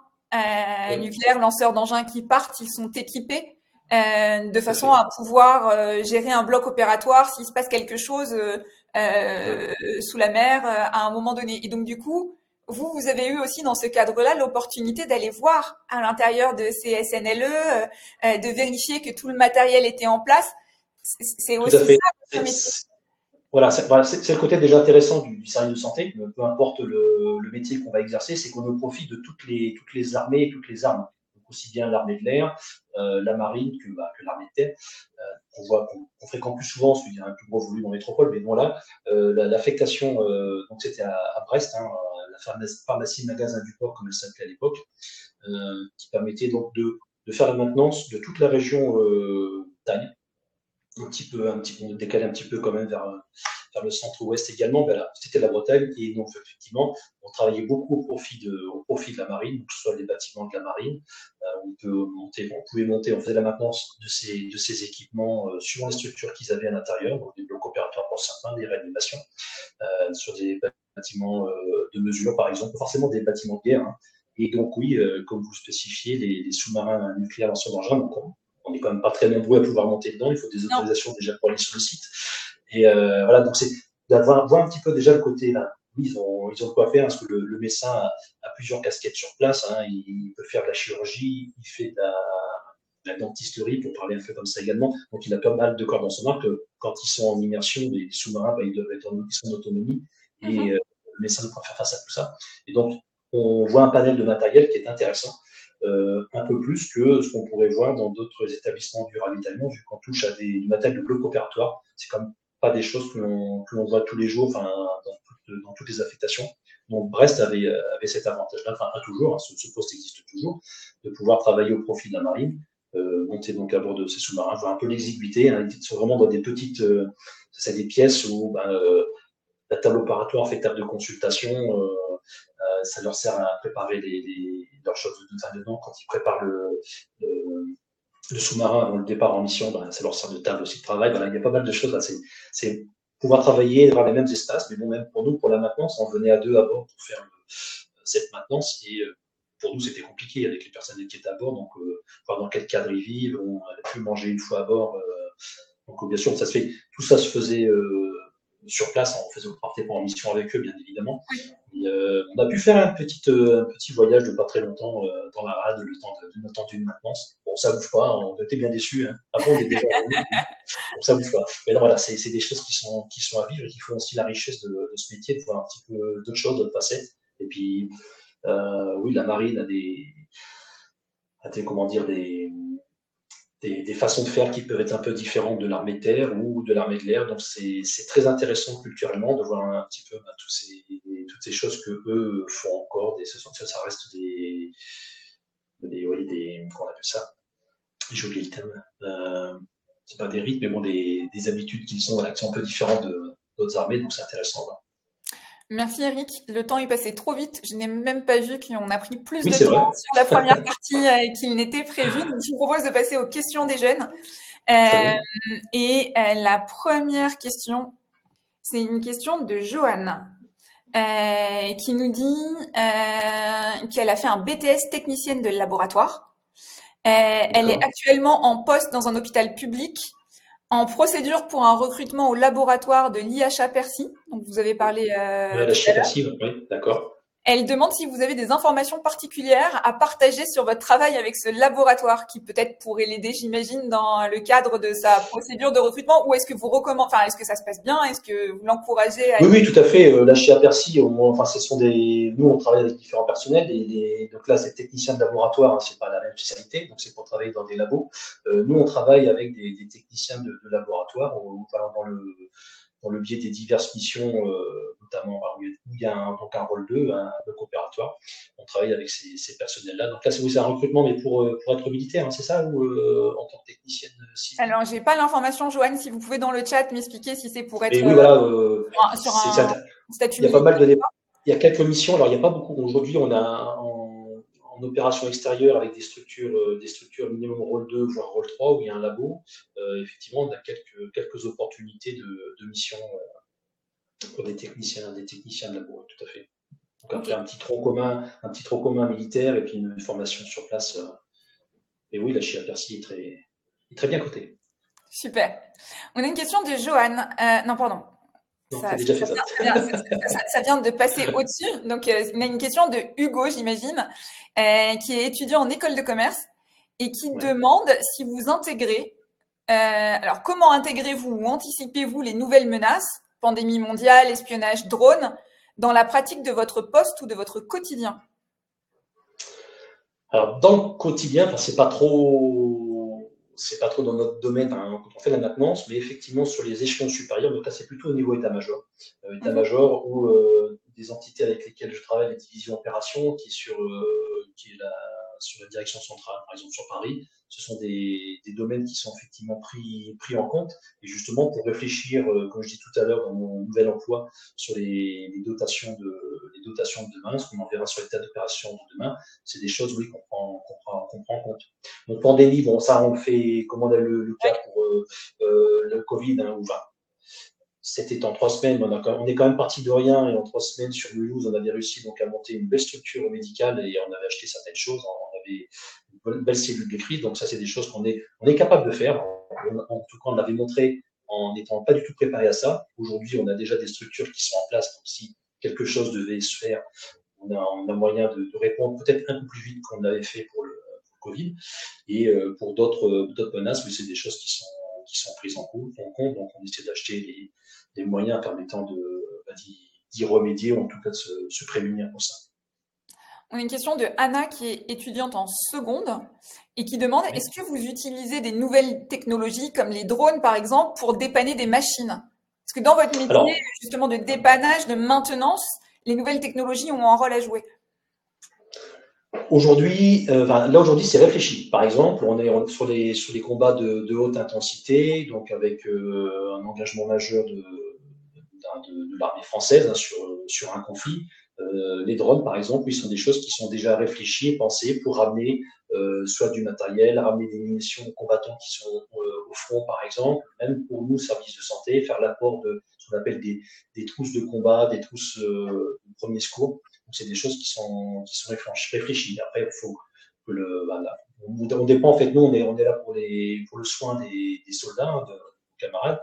nucléaires, lanceurs d'engins qui partent, ils sont équipés de façon à pouvoir gérer un bloc opératoire. S'il se passe quelque chose euh, sous la mer euh, à un moment donné. Et donc du coup, vous, vous avez eu aussi dans ce cadre-là l'opportunité d'aller voir à l'intérieur de ces SNLE, euh, de vérifier que tout le matériel était en place. C'est aussi ça Voilà, c'est le côté déjà intéressant du, service de santé, peu importe le, le métier qu'on va exercer, c'est qu'on profite de toutes les, toutes les armées et toutes les armes aussi bien l'armée de l'air, euh, la marine que, bah, que l'armée de terre. Euh, on voit qu'on fréquente plus souvent, parce qu'il y a un plus gros volume en métropole, mais bon là, euh, l'affectation, donc c'était à, Brest, hein, la pharmacie magasin du port, comme elle s'appelait à l'époque, qui permettait donc de, de, faire la maintenance de toute la région Tagne, un petit peu, un petit peu décalé un petit peu quand même vers, le centre-ouest également, ben c'était la Bretagne. Et donc, effectivement, on travaillait beaucoup au profit de, au profit de la marine, que ce soit les bâtiments de la marine. Euh, on, on pouvait monter, on faisait la maintenance de ces, de ces équipements euh, suivant les structures qu'ils avaient à l'intérieur, des blocs opératoires pour certains, des réanimations, euh, sur des bâtiments euh, de mesure, par exemple, forcément des bâtiments de guerre. Hein. Et donc, oui, comme vous spécifiez, les, sous-marins nucléaires lanceurs d'engins, donc on n'est quand même pas très nombreux à pouvoir monter dedans. Il faut des autorisations déjà pour aller sur le site. Et euh, voilà, donc c'est d'avoir voir un petit peu déjà le côté là. ils ont, ils ont quoi faire parce que le, le médecin a, plusieurs casquettes sur place. Hein, il, peut faire de la chirurgie, il fait de la, la, dentisterie pour parler un peu comme ça également. Donc il a pas mal de corps dans son arc. Quand ils sont en immersion, les sous-marins, bah, ils doivent être en, ils sont en autonomie et mhm. le médecin doit faire face à tout ça. Et donc, on voit un panel de matériel qui est intéressant, un peu plus que ce qu'on pourrait voir dans d'autres établissements du ravitaillement, vu qu'on touche à des, du matériel de bloc opératoire. C'est comme pas des choses que l'on voit tous les jours, enfin, dans, toutes les affectations. Donc Brest avait, avait cet avantage-là, enfin pas toujours, hein, ce, poste existe toujours, de pouvoir travailler au profit de la marine, euh, monter donc à bord de ces sous-marins, voir un peu l'exiguïté, hein, ils sont vraiment dans des petites, euh, des pièces où ben, euh, la table opératoire fait table de consultation, euh, euh, ça leur sert à préparer leurs choses de dedans quand ils préparent le, sous-marin avant le départ en mission, ben, ça leur sert de table aussi de travail. Il y a pas mal de choses. C'est pouvoir travailler dans les mêmes espaces. Mais bon, même pour nous, pour la maintenance, on venait à deux à bord pour faire cette maintenance. Et euh, pour nous, c'était compliqué avec les personnes qui étaient à bord. Donc, euh, voir dans quel cadre ils vivent, on avait pu manger une fois à bord. Euh, donc, bien sûr, tout ça se faisait sur place, on faisait, on pour en mission avec eux, bien évidemment. Euh, on a pu faire un petit, euh, un petit voyage de pas très longtemps euh, dans la rade, le temps de, d'une maintenance. Bon, ça bouge pas, on était bien déçus. Hein. Après, on était déjà bon, ça bouge pas. Mais non, voilà, c'est des choses qui sont, qui sont à vivre et qui font aussi la richesse de, de ce métier, de voir un petit peu d'autres choses, d'autres facettes. Et puis, oui, la marine a des, a des comment dire, des, des, façons de faire qui peuvent être un peu différentes de l'armée de terre ou de l'armée de l'air. Donc c'est très intéressant culturellement de voir un petit peu bah, ces, toutes ces choses que eux font encore. Des, ça, reste des, des, oui, des comment on appelle ça? J'ai oublié le thème. Euh, c'est pas des rites, mais bon, des, des habitudes qui sont, qui sont un peu différentes d'autres armées. Donc c'est intéressant. Merci Eric. Le temps est passé trop vite. Je n'ai même pas vu qu'on a pris plus de temps sur la première partie euh, qu'il n'était prévu. Donc, je vous propose de passer aux questions des jeunes. Euh, et euh, la première question, c'est une question de Joanne qui nous dit qu'elle a fait un BTS technicienne de laboratoire. elle est actuellement en poste dans un hôpital public en procédure pour un recrutement au laboratoire de l'IHA Percy. Donc, vous avez parlé. Euh, Percy, d'accord. Elle demande si vous avez des informations particulières à partager sur votre travail avec ce laboratoire qui peut-être pourrait l'aider, j'imagine, dans le cadre de sa procédure de recrutement. Ou est-ce que vous recommandez, enfin, est-ce que ça se passe bien? Est-ce que vous l'encouragez à... Oui, oui, tout à fait. Euh, là, chez Apercy, enfin, ce sont des, nous, on travaille avec différents personnels. Et donc là, c'est technicien de laboratoire, hein, c'est pas la même spécialité, donc c'est pour travailler dans des labos. Euh, nous, on travaille avec des, des techniciens de, de laboratoire, on, dans le le biais des diverses missions, euh, notamment où il y a un, donc un rôle 2, un bloc opératoire. On travaille avec ces, ces personnels-là. Donc là, c'est un recrutement, mais pour, euh, pour être militaire, hein, c'est ça, ou euh, en tant que technicienne civile? Alors, j'ai pas l'information, Joanne, si vous pouvez dans le chat m'expliquer si c'est pour être oui, voilà, sur un, statut Il y a pas mal de il y a quelques missions. Alors, il n'y a pas beaucoup. Aujourd'hui, on a opération extérieure avec des structures, euh, des structures minimum rôle 2, voire rôle 3, où il y a un labo, euh, effectivement, on a quelques, quelques opportunités de, de mission euh, pour des techniciens, des techniciens de labo, tout à fait. Donc après, un petit tronc commun, un petit tronc commun militaire et puis une, formation sur place. et oui, la chia Percy est très, très bien cotée. Super. On a une question de Johan. non, pardon. Ça, vient, de passer au-dessus. Donc, euh, on a une question de Hugo, j'imagine, euh, qui est étudiant en école de commerce et qui demande si vous intégrez. Euh, alors, comment intégrez-vous ou anticipez-vous les nouvelles menaces, pandémie mondiale, espionnage, drone, dans la pratique de votre poste ou de votre quotidien? Alors, dans le quotidien, c'est pas trop c'est pas trop dans notre domaine hein, quand on fait la maintenance, mais effectivement sur les échelons supérieurs, donc là c'est plutôt au niveau état-major. Euh, état-major ou euh, des entités avec lesquelles je travaille, les divisions opérations, qui est sur, euh, qui est la, sur la direction centrale, par exemple sur Paris, ce sont des, des, domaines qui sont effectivement pris, pris en compte. Et justement, pour réfléchir, euh, comme je dis tout à l'heure dans mon nouvel emploi, sur les, les, dotations, de, les dotations de demain, ce qu'on en verra sur l'état d'opération de demain, c'est des choses, oui, qu'on prend, qu'on prend, qu'on prend, en compte. Donc, pandémie, bon, ça, on fait, comme on a le, le cas pour euh, euh, le Covid, hein, ou c'était en trois semaines, on, est quand même parti de rien et en trois semaines sur Mulhouse, on avait réussi donc à monter une belle structure médicale et on avait acheté certaines choses. On avait une belle cellule de crise, donc ça c'est des choses qu'on est, on est capable de faire. En, tout cas, on l'avait montré en n'étant pas du tout préparé à ça. Aujourd'hui, on a déjà des structures qui sont en place, donc si quelque chose devait se faire, on a, moyen de, de répondre peut-être un peu plus vite qu'on l'avait fait pour le, Covid. Et euh, pour d'autres menaces, mais c'est des choses qui sont qui sont prises en compte, donc on essaie d'acheter les, moyens permettant de, bah, d'y remédier, ou en tout cas de se, prémunir pour ça. On a une question de Anna qui est étudiante en seconde et qui demande est-ce que vous utilisez des nouvelles technologies comme les drones par exemple pour dépanner des machines? Parce que dans votre métier justement de dépannage, de maintenance, les nouvelles technologies ont un rôle à jouer. Aujourd'hui, euh, là aujourd'hui, c'est réfléchi. Par exemple, on est, sur, les, sur combats de, haute intensité, donc avec euh, un engagement majeur de, l'armée française hein, sur, un conflit. Euh, les drones, par exemple, sont des choses qui sont déjà réfléchies et pensées pour ramener soit du matériel, ramener des munitions aux combattants qui sont au front, par exemple, même pour nous, services de santé, faire l'apport de ce qu'on appelle des, des, trousses de combat, des trousses de premier secours c'est des choses qui sont, qui sont réfléchies. Après, faut que le, on dépend, en fait, nous, on est, on est là pour, le soin des, soldats, hein, de, camarades,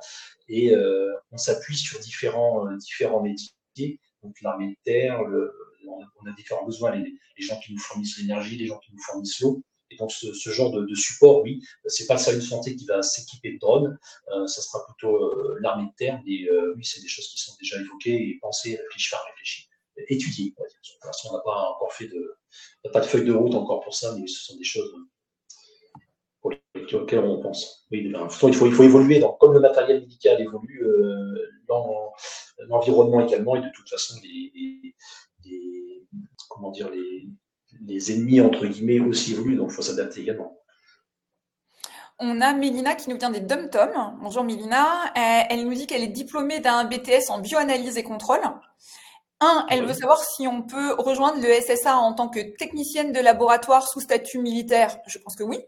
et euh, on s'appuie sur différents, euh, différents métiers, donc l'armée de terre, on, a, différents besoins, les, gens qui nous fournissent l'énergie, les gens qui nous fournissent l'eau, et donc ce, genre de, de, support, oui, c'est pas le service de santé qui va s'équiper de drones, euh, ça sera plutôt euh, l'armée de terre, mais oui, c'est des choses qui sont déjà évoquées. Et pensées, réfléchies, enfin réfléchies étudier. L'instant, on n'a pas encore fait de, pas de feuille de route encore pour ça, mais ce sont des choses pour lesquelles on pense. Il faut, il faut évoluer. Donc, comme le matériel médical évolue, euh, l'environnement également, et de toute façon, les, comment dire, les, les ennemis entre guillemets aussi évoluent, donc il faut s'adapter également. On a Mélina qui nous vient des dom Bonjour Mélina. Elle nous dit qu'elle est diplômée d'un BTS en bioanalyse et contrôle. Un, elle veut savoir si on peut rejoindre le SSA en tant que technicienne de laboratoire sous statut militaire. Je pense que oui.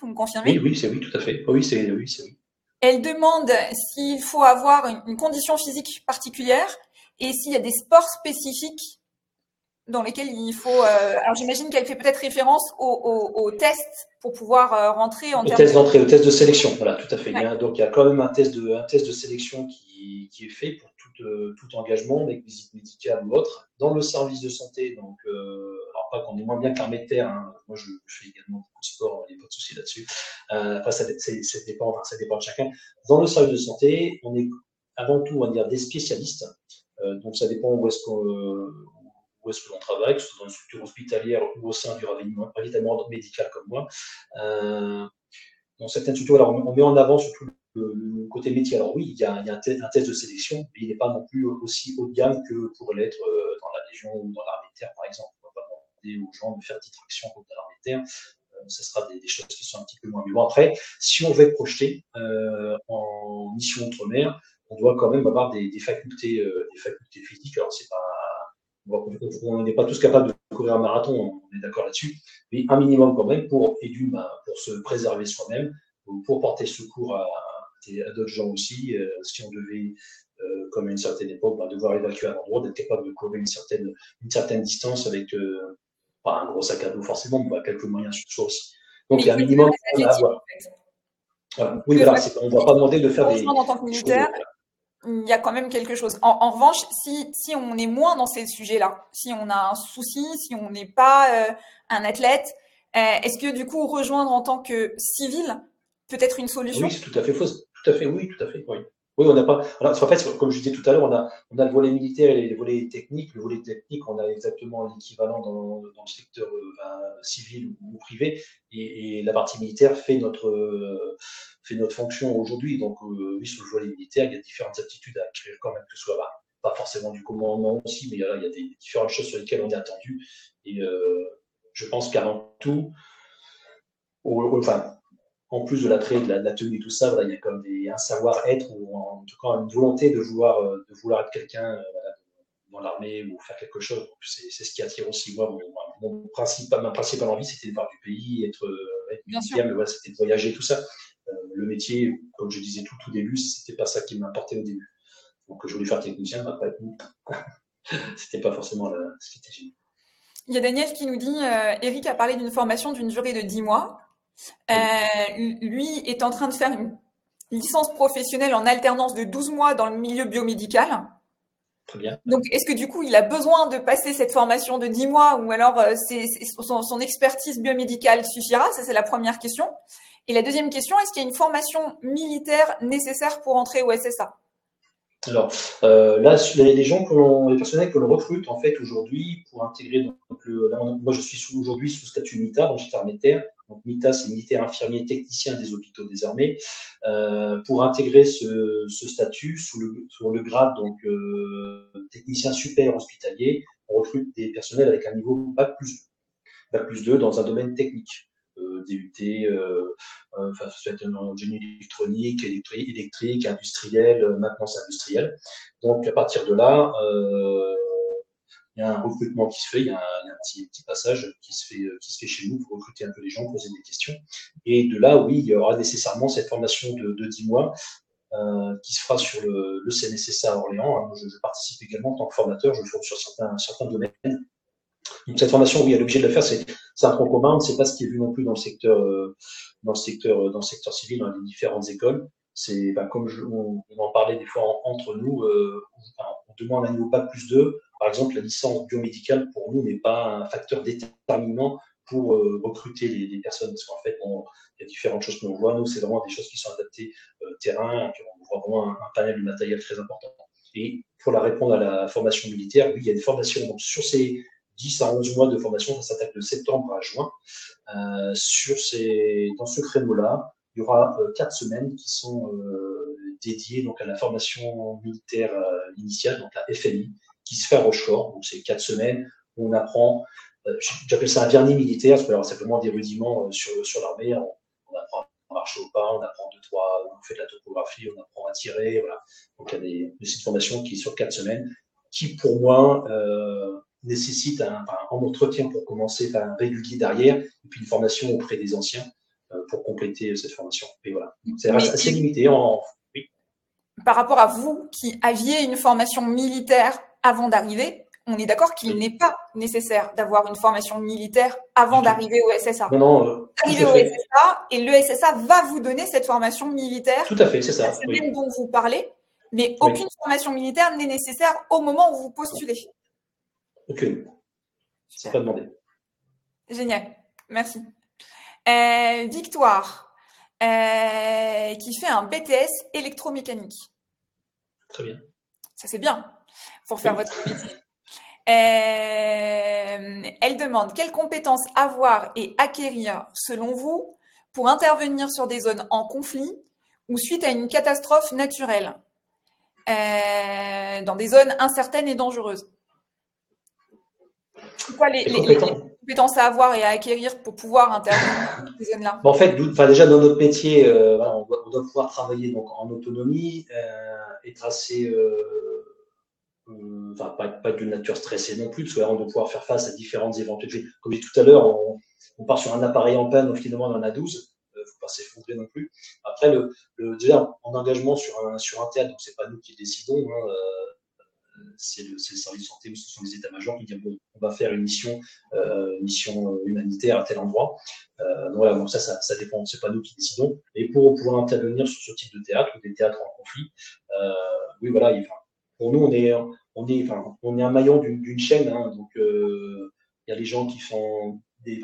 Vous me confirmez Oui, oui, c'est oui, tout à fait. Oui, c'est oui, c'est oui. Elle demande s'il faut avoir une, condition physique particulière et s'il y a des sports spécifiques dans lesquels il faut. Euh, alors j'imagine qu'elle fait peut-être référence aux, tests pour pouvoir euh, rentrer en. Au test d'entrée, au test de sélection, voilà, tout à fait. Donc il y a quand même un test de, un test de sélection qui, qui est fait pour euh, tout, engagement, avec visite médicale ou autre, dans le service de santé. Donc, euh, alors pas qu'on est moins bien qu'un médecin, hein. moi je, fais également beaucoup sport, il n'y a pas de souci là-dessus. Euh, après, ça, dépend, ça dépend de chacun. Dans le service de santé, on est avant tout, on va dire, des spécialistes. donc, ça dépend où est-ce qu'on où est-ce que l'on travaille, que ce soit dans une structure hospitalière ou au sein du ravitaillement médical comme moi. dans certaines structures, alors on met en avant surtout le, côté métier. Alors oui, il y a, un, test, de sélection, mais il n'est pas non plus aussi haut de gamme que pourrait l'être euh, dans la Légion ou dans l'armée de terre, par exemple. On va pas demander aux gens de faire des tractions comme dans l'armée de terre. Euh, ce sera des, choses qui sont un petit peu moins. Mais bon, après, si on veut projeté euh, en mission outre-mer, on doit quand même avoir des, facultés, des facultés physiques. Alors c'est pas on n'est pas tous capables de courir un marathon, on est d'accord là-dessus, mais un minimum quand même pour, et bah, pour se préserver soi-même, pour porter secours à, à d'autres gens aussi. Euh, si on devait, euh, comme à une certaine époque, bah, devoir évacuer un endroit, d'être capable de courir une certaine, une certaine distance avec euh, pas un gros sac à dos forcément, mais quelques moyens sur soi aussi. Donc il y a un minimum à avoir. Oui, voilà, on ne va pas demander de faire des. En tant que militaire, il y a quand même quelque chose. En, revanche, si, si, on est moins dans ces sujets-là, si on a un souci, si on n'est pas un athlète, est-ce que du coup rejoindre en tant que civil peut être une solution? Oui, c'est tout à fait faux. Tout à fait, oui, tout à fait. Oui, oui on n'a pas. En fait, comme je disais tout à l'heure, on a, le volet militaire et les volets techniques. Le volet technique, on a exactement l'équivalent dans, le secteur euh, civil ou, privé. Et, la partie militaire fait notre, euh, fonction aujourd'hui. Donc, euh, oui, sur le volet militaire, il y a différentes aptitudes à acquérir quand même, que ce soit bah, pas forcément du commandement aussi, mais il y a des différentes choses sur lesquelles on est attendu. Et je pense qu'avant tout, enfin, en plus de l'attrait de, la, tenue et tout ça, il y a comme un savoir-être ou en, tout cas une volonté de vouloir, euh, de vouloir être quelqu'un euh, dans l'armée ou faire quelque chose. C'est ce qui attire aussi moi. Mon, principal, ma principale envie, c'était de voir du pays, être, euh, être bien, mais voilà, c'était de voyager, tout ça. le métier, comme je disais tout au début, c'était pas ça qui m'importait au début. Donc je voulais faire technicien, mais après, c'était pas forcément la stratégie. Il y a Daniel qui nous dit, Eric a parlé d'une formation d'une durée de 10 mois. Euh, lui est en train de faire une licence professionnelle en alternance de 12 mois dans le milieu biomédical. Très bien. Donc, est-ce que du coup, il a besoin de passer cette formation de 10 mois ou alors euh, son, expertise biomédicale suffira? Ça, c'est la première question. Et la deuxième question, est-ce qu'il y a une formation militaire nécessaire pour entrer au SSA alors euh, là, les gens que l'on, les personnels que l'on recrute en fait aujourd'hui pour intégrer donc le, moi je suis aujourd'hui sous statut MITA, donc j'étais militaire. Donc MITA, c'est militaire infirmier technicien des hôpitaux désormais. Euh, pour intégrer ce, statut sous le, grade donc euh, technicien super hospitalier, on recrute des personnels avec un niveau bac plus bac plus 2 dans un domaine technique. Euh, DUT, enfin, ça peut être électronique, électrique, industriel, maintenance industrielle. Donc, à partir de là, il y a un recrutement qui se fait, il y a un, petit, petit, passage qui se, fait, qui se fait chez nous pour recruter un peu les gens, poser des questions. Et de là, oui, il y aura nécessairement cette formation de, de 10 mois euh, qui se fera sur le, le à Orléans. Je, je, participe également en tant que formateur, je fais sur certains, certains domaines. Donc cette formation, oui, l'objet de la faire, c'est un tronc commun. C'est pas ce qui est vu non plus dans le secteur, euh, dans le secteur, euh, dans le secteur civil, dans les différentes écoles. C'est bah, comme on, on, en parlait des fois entre nous, euh, on, demande un niveau bac plus 2. Par exemple, la licence biomédicale pour nous n'est pas un facteur déterminant pour euh, recruter les, personnes, parce qu'en fait, on, il y a différentes choses que l'on voit. Nous, c'est vraiment des choses qui sont adaptées euh, terrain, on voit vraiment un, panel de matériel très important. Et pour la répondre à la formation militaire, oui, il y a une formation donc, sur ces 10 à 11 mois de formation, ça s'attaque de septembre à juin. Euh, sur ces, dans ce créneau-là, il y aura euh, quatre semaines qui sont euh, dédiées donc à la formation militaire euh, initiale, donc la FMI, qui se fait à Rochefort. Donc c'est quatre semaines où on apprend, j'appelle ça un vernis militaire, parce que simplement des rudiments sur, sur l'armée. On, apprend à marcher au pas, on apprend deux, trois, on fait de la topographie, on apprend à tirer, voilà. Donc il y a des, de formation qui sur quatre semaines, qui pour moi euh, nécessite un, un, entretien pour commencer, un régulier derrière, et puis une formation auprès des anciens pour compléter cette formation. Et voilà, c'est assez limité. En... Oui. Par rapport à vous qui aviez une formation militaire avant d'arriver, on est d'accord qu'il n'est pas nécessaire d'avoir une formation militaire avant d'arriver au SSA. Non, non. Euh, Arriver au SSA et le SSA va vous donner cette formation militaire. Tout à fait, c'est ça. C'est oui. dont vous parlez, mais aucune oui. formation militaire n'est nécessaire au moment où vous postulez. Aucune. C'est pas demandé. Génial. Merci. Euh, Victoire, euh, qui fait un BTS électromécanique. Très bien. Ça, c'est bien pour faire oui. votre métier. Euh, elle demande quelles compétences avoir et acquérir, selon vous, pour intervenir sur des zones en conflit ou suite à une catastrophe naturelle, dans des zones incertaines et dangereuses? Quoi les, les, les, compétences à avoir et à acquérir pour pouvoir intervenir dans ces zones-là? En fait, enfin, déjà dans notre métier, euh, voilà, on, doit, on, doit, pouvoir travailler donc, en autonomie euh, et tracer, euh, enfin, pas, pas de nature stressée non plus, parce qu'on doit pouvoir faire face à différentes éventualités. Comme je disais tout à l'heure, on, on, part sur un appareil en panne, finalement on en a 12 il ne faut pas s'effondrer non plus. Après, le, le, déjà, en engagement sur un, sur un théâtre, donc c'est pas nous qui décidons, hein, c'est le, le, service santé ou ce sont les états-majors qui disent bon, on va faire une mission, euh, mission humanitaire à tel endroit. Euh, donc ça, ça, ça dépend, c'est pas nous qui décidons. Et pour pouvoir intervenir sur ce type de théâtre ou des théâtres en conflit, euh, oui, voilà, pour nous, on est, on est, enfin, on est un maillon d'une chaîne. Hein, donc, euh, il y a les gens qui font des,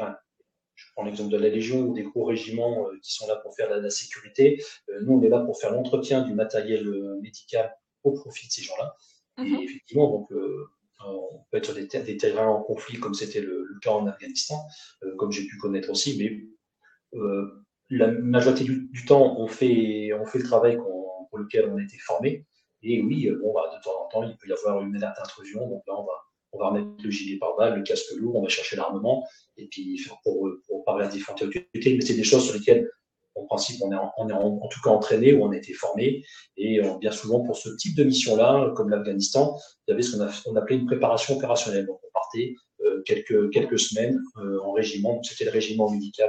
je prends l'exemple de la Légion ou des gros régiments euh, qui sont là pour faire la, sécurité. Euh, nous, on est là pour faire l'entretien du matériel médical au profit de ces gens-là. Et mmh effectivement, donc, euh, on peut être sur des, ter des, terrains en conflit, comme c'était le, le, cas en Afghanistan, euh, comme j'ai pu connaître aussi, mais euh, la majorité du, du, temps, on fait, on fait le travail pour lequel on a été formé. Et oui, bon, bah, de temps en temps, il peut y avoir une alerte intrusion, donc là, on va, on va remettre le gilet pare-balles, le casque lourd, on va chercher l'armement, et puis pour, pour parler à différentes autorités, mais c'est des choses sur lesquelles en principe, on est, en, on est en, en, tout cas entraîné ou on a été formé. Et euh, bien souvent, pour ce type de mission-là, comme l'Afghanistan, il y avait ce qu'on on appelait une préparation opérationnelle. Donc, on partait euh, quelques, quelques semaines euh, en régiment. C'était le régiment médical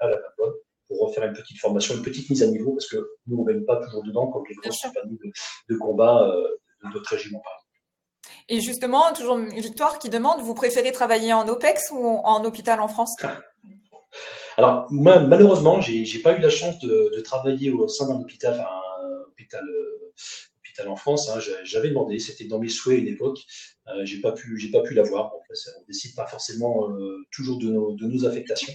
à, la Papouane pour refaire une petite formation, une petite mise à niveau, parce que nous, on ne pas toujours dedans, comme les grosses compagnies de, de, combat de d'autres régiments, par exemple. Et justement, toujours Victoire qui demande, vous préférez travailler en OPEX ou en hôpital en France? Alors, moi, malheureusement, j'ai pas eu la chance de, de travailler au sein d'un hôpital, enfin, un hôpital, euh, hôpital en France. Hein. J'avais demandé, c'était dans mes souhaits à une époque. Euh, j'ai pas pu, j'ai pas pu l'avoir. Bon, on décide pas forcément euh, toujours de nos, de nos affectations.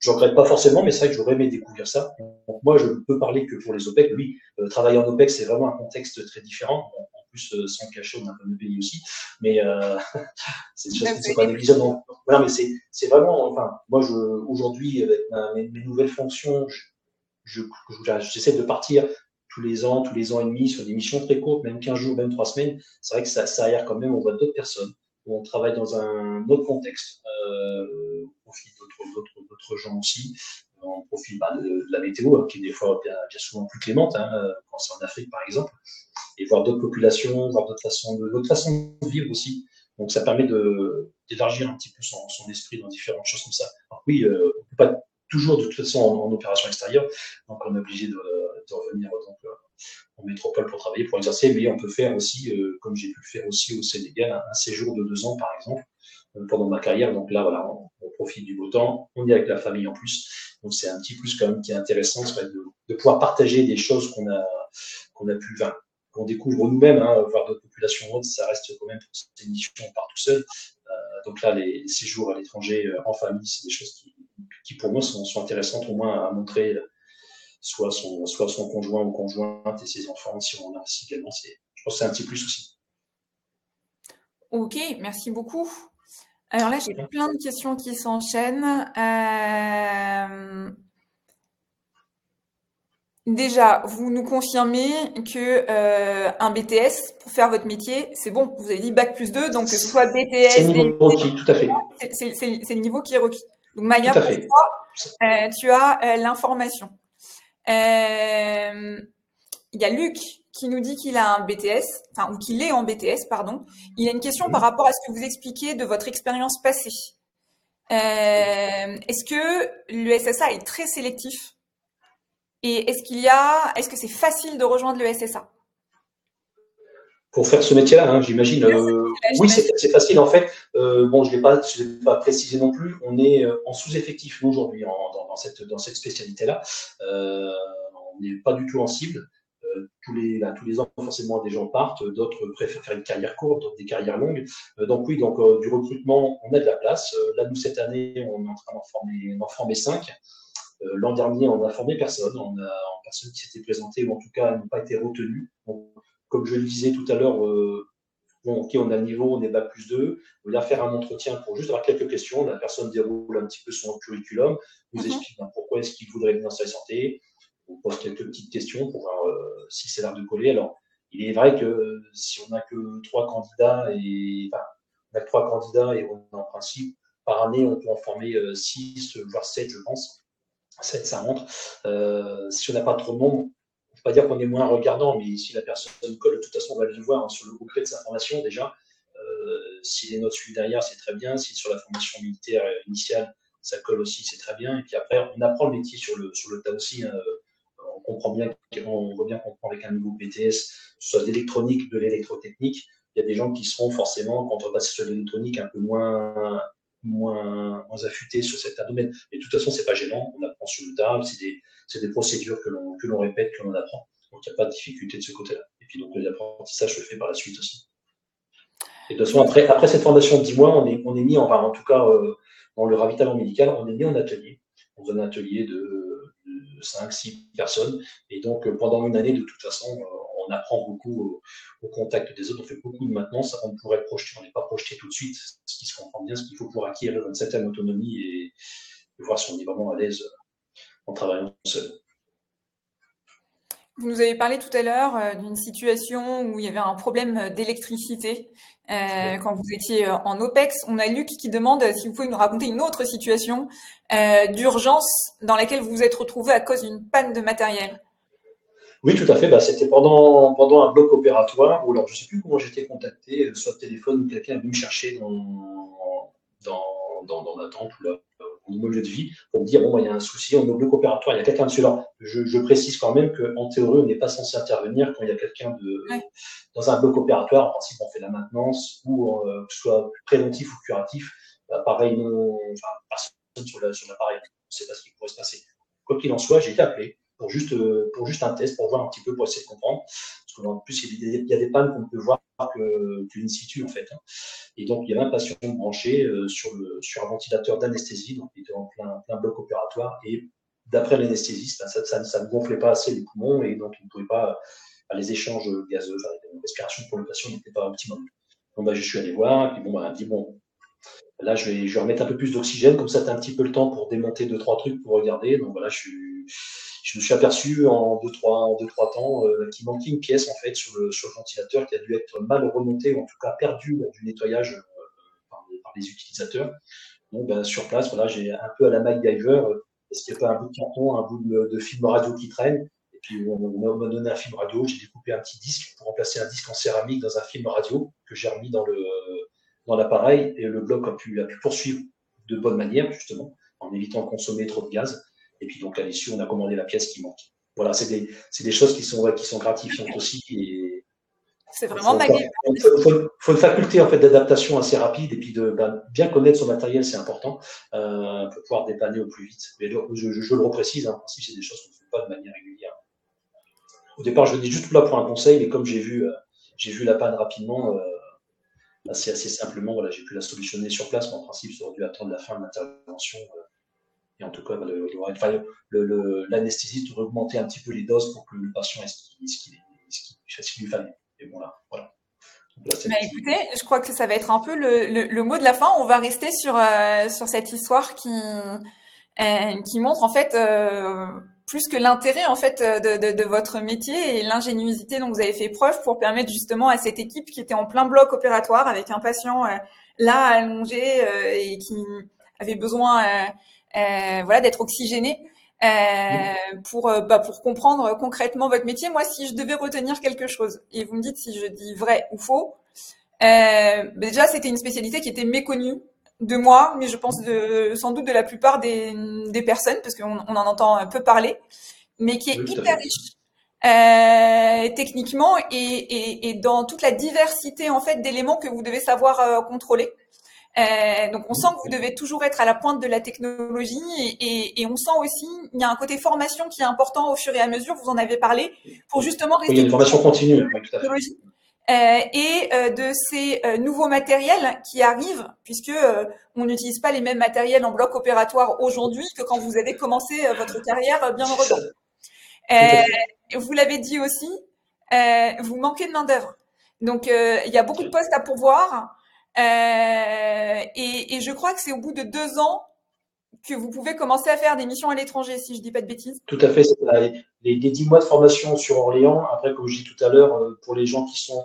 je regrette pas forcément, mais c'est vrai que j'aurais aimé découvrir ça. Donc moi, je ne peux parler que pour les OPEC. Oui, euh, travailler en OPEC, c'est vraiment un contexte très différent. en plus, euh, sans cacher, on a un peu de pays aussi. Mais euh, c'est des choses qui ne sont pas négligeables. Voilà, mais c'est vraiment, enfin, moi, je, aujourd'hui, avec mes, nouvelles fonctions, j'essaie de partir tous les ans, tous les ans et demi sur des missions très courtes, même 15 jours, même 3 semaines. C'est vrai que ça, ça aère quand même, on voit d'autres personnes, où on travaille dans un autre contexte. Euh, profit d'autres gens aussi. On profite bah, de, la météo, hein, qui est des fois bien, souvent plus clémente, hein, quand c'est en Afrique par exemple, et voir d'autres populations, voir d'autres façons de, façons de vivre aussi. Donc ça permet de, d'élargir un petit peu son, son, esprit dans différentes choses comme ça. Alors oui, euh, on ne peut pas toujours de toute façon en, opération extérieure, donc on est obligé de, revenir euh, en métropole pour travailler, pour exercer, mais on peut faire aussi, euh, comme j'ai pu le faire aussi au Sénégal, un, séjour de deux ans par exemple, euh, pendant ma carrière. Donc là, voilà, on, profite du beau temps, on est avec la famille en plus. Donc c'est un petit plus quand même qui est intéressant, c'est de, de, pouvoir partager des choses qu'on a, a pu, qu'on découvre nous-mêmes, hein, voir d'autres populations autres, ça reste quand même pour cette émission, on part tout seul. Euh, donc là, les séjours à l'étranger euh, en famille, c'est des choses qui, qui pour moi sont, sont, intéressantes au moins à montrer soit son, soit son conjoint ou conjointe et ses enfants, si on en a aussi également. Je pense que c'est un petit plus aussi. Ok, merci beaucoup. Alors là, j'ai plein de questions qui s'enchaînent. Euh, déjà, vous nous confirmez que euh, un BTS pour faire votre métier, c'est bon. Vous avez dit bac plus 2, donc que ce soit BTS, c'est le niveau requis, tout à fait. C'est le niveau qui est requis. Donc Maya, pour toi, euh, tu as l'information. Il y a Luc qui nous dit qu'il a un BTS, enfin, ou qu'il est en BTS, pardon. Il a une question par rapport à ce que vous expliquez de votre expérience passée. Euh, est-ce que le SSA est très sélectif? Et est-ce qu'il y a, est-ce que c'est facile de rejoindre le SSA pour faire ce métier-là, hein, j'imagine. Euh, oui, c'est facile en fait. Euh, bon, je ne l'ai pas, pas précisé non plus. On est en sous-effectif aujourd'hui dans, dans, cette, dans cette spécialité-là. on n'est pas du tout en cible. Euh, tous les, tous les ans, forcément, des gens partent, d'autres préfèrent faire une carrière courte, d'autres des carrières longues. Euh, donc oui, donc euh, du recrutement, on a de la place. là, nous, cette année, on est en train d'en former, former cinq. L'an dernier, on n'a formé personne. On a personne qui s'était présenté, ou en tout cas, n'ont pas été retenus. comme je le disais tout à l'heure, bon, ok, on a le niveau, on est bac plus 2, on vient faire un entretien pour juste avoir quelques questions. La personne déroule un petit peu son curriculum, nous mhm. explique ben, pourquoi est-ce qu'il voudrait venir sur la santé, on pose quelques petites questions pour voir euh, si c'est l'art de coller. Alors, il est vrai que si on n'a que trois candidats et on a trois candidats et on, en principe par année on peut en former 6 euh, voire 7 je pense. 7 ça rentre. Euh, si on n'a pas trop de monde, on ne pas dire qu'on est moins regardant, mais si la personne colle, de toute façon on va le voir hein, sur le groupe de sa formation déjà. si les notes suivent derrière, c'est très bien. Si sur la formation militaire initiale, ça colle aussi, c'est très bien. Et puis après, on apprend le métier sur le, sur tas aussi. Hein, on comprend bien, on voit bien qu'on prend avec un nouveau BTS, soit d'électronique, de l'électrotechnique. Il y a des gens qui seront forcément, quand on passe sur l'électronique, un peu moins, moins, affûtés sur certains domaines. Mais de toute façon, c'est pas gênant. On apprend sur le tard. C'est des, des procédures que l'on, répète, que l'on apprend. Donc, il n'y a pas de difficulté de ce côté-là. Et puis, donc, l'apprentissage se fait par la suite aussi. Et de toute façon, après, après cette formation de 10 mois, on est, on est mis, enfin, en tout cas, euh, dans le ravitaillement médical, on est mis en atelier. Dans un atelier de 5, 6 personnes. Et donc, euh, pendant une année, de toute façon, euh, on apprend beaucoup au, contact des autres, on fait beaucoup de maintenance on pourrait projeter, on n'est pas projeté tout de suite, ce qui se comprend bien, ce qu'il faut pour acquérir une certaine autonomie et, voir si on est vraiment à l'aise en travaillant seul. Vous nous avez parlé tout à l'heure euh, d'une situation où il y avait un problème d'électricité euh, quand vous étiez euh, en OPEX. On a Luc qui demande si vous pouvez nous raconter une autre situation d'urgence dans laquelle vous vous êtes retrouvé à cause d'une panne de matériel. Oui, tout à fait. Bah, C'était pendant, pendant un bloc opératoire où alors je ne sais plus comment j'étais contacté, soit téléphone ou quelqu'un est venu me chercher dans, dans, dans, dans, tente ou là, immeuble de vie pour dire bon, il y a un souci, on est au bloc opératoire, il y a quelqu'un dessus. là. Je, je, précise quand même qu'en théorie, on n'est pas censé intervenir quand il y a quelqu'un de, dans un bloc opératoire. En principe, on fait la maintenance ou euh, que ce soit préventif ou curatif. Bah, pareil, non, enfin, personne sur l'appareil. on ne sait pas ce qui pourrait se passer. Quoi qu'il en soit, j'ai été appelé pour juste, pour juste un test, pour voir un petit peu, pour essayer de comprendre. Parce qu'en plus, il y, a des, pannes qu'on peut voir que, in situ, en fait. Hein. Et donc, il y avait un patient branché sur, le, sur un ventilateur d'anesthésie, donc il était en plein, plein bloc opératoire, et d'après l'anesthésiste, ça, ça, ne gonflait pas assez les poumons, et donc il ne pouvait pas, les échanges gazeux, la respiration pour le patient n'était pas optimum. Donc, bah, je suis allé voir, et puis bon, bah, dit, bon, là, je vais, je vais remettre un peu plus d'oxygène, comme ça, tu as un petit peu le temps pour démonter deux, trois trucs pour regarder. Donc voilà, je, suis, je me suis aperçu en deux, trois, en deux, trois temps euh, qu'il manquait une pièce, en fait, sur le, sur le ventilateur qui a dû être mal remonté, ou en tout cas perdu du nettoyage euh, par, les, utilisateurs. Donc, ben, sur place, voilà, j'ai un peu à la MacGyver, euh, est-ce qu'il n'y a pas un bout de carton, un bout de, film radio qui traîne puis on, m'a donné un film radio, j'ai découpé un petit disque pour remplacer un disque en céramique dans un film radio que j'ai remis dans le dans l'appareil et le bloc a pu, a pu poursuivre de bonne manière justement en évitant de consommer trop de gaz. Et puis donc à l'issue, on a commandé la pièce qui manque. Voilà, c'est des, des, choses qui sont, qui sont gratifiantes aussi. Et c'est vraiment magnifique. Il faut, une faculté en fait d'adaptation assez rapide et puis de ben, bien connaître son matériel, c'est important euh, pour pouvoir dépanner au plus vite. Mais je, je, le reprécise, hein, si c'est des choses qu'on ne fait pas de manière régulière. Au départ, je venais juste là pour un conseil, mais comme j'ai vu, euh, j'ai vu la panne rapidement, euh, assez, assez simplement, voilà, j'ai pu la solutionner sur place, mais en principe, ça aurait dû attendre la fin de l'intervention. Euh, et en tout cas, l'anesthésiste le, aurait augmenté un petit peu les doses pour que le patient ait ce qu'il lui fallait. Et bon, là, voilà. bah, écoutez, je crois que ça va être un peu le, le, mot de la fin. On va rester sur, sur cette histoire qui, qui montre en fait plus que l'intérêt en fait euh, de, de, de votre métier et l'ingéniosité dont vous avez fait preuve pour permettre justement à cette équipe qui était en plein bloc opératoire avec un patient euh, là allongé euh, et qui avait besoin voilà d'être oxygéné pour bah, pour comprendre concrètement votre métier. Moi, si je devais retenir quelque chose et vous me dites si je dis vrai ou faux, bah, déjà c'était une spécialité qui était méconnue de moi, mais je pense de, sans doute de la plupart des, des personnes, parce qu'on on en entend un peu parler, mais qui est hyper riche euh, techniquement et, et, et, dans toute la diversité en fait d'éléments que vous devez savoir euh, contrôler. Euh, donc on sent que vous devez toujours être à la pointe de la technologie et, et, on sent aussi il y a un côté formation qui est important au fur et à mesure. Vous en avez parlé pour justement rester. il y a une formation continue. Euh, et euh, de ces euh, nouveaux matériels qui arrivent, puisque on n'utilise pas les mêmes matériels en bloc opératoire aujourd'hui que quand vous avez commencé votre carrière bien heureusement. vous l'avez dit aussi, vous manquez de main d'œuvre. Donc il y a beaucoup de postes à pourvoir. Et, et, je crois que c'est au bout de deux ans que vous pouvez commencer à faire des missions à l'étranger, si je dis pas de bêtises. Tout à fait. Les, les 10 mois de formation sur Orléans, après, comme je dis tout à l'heure, euh, pour les gens qui sont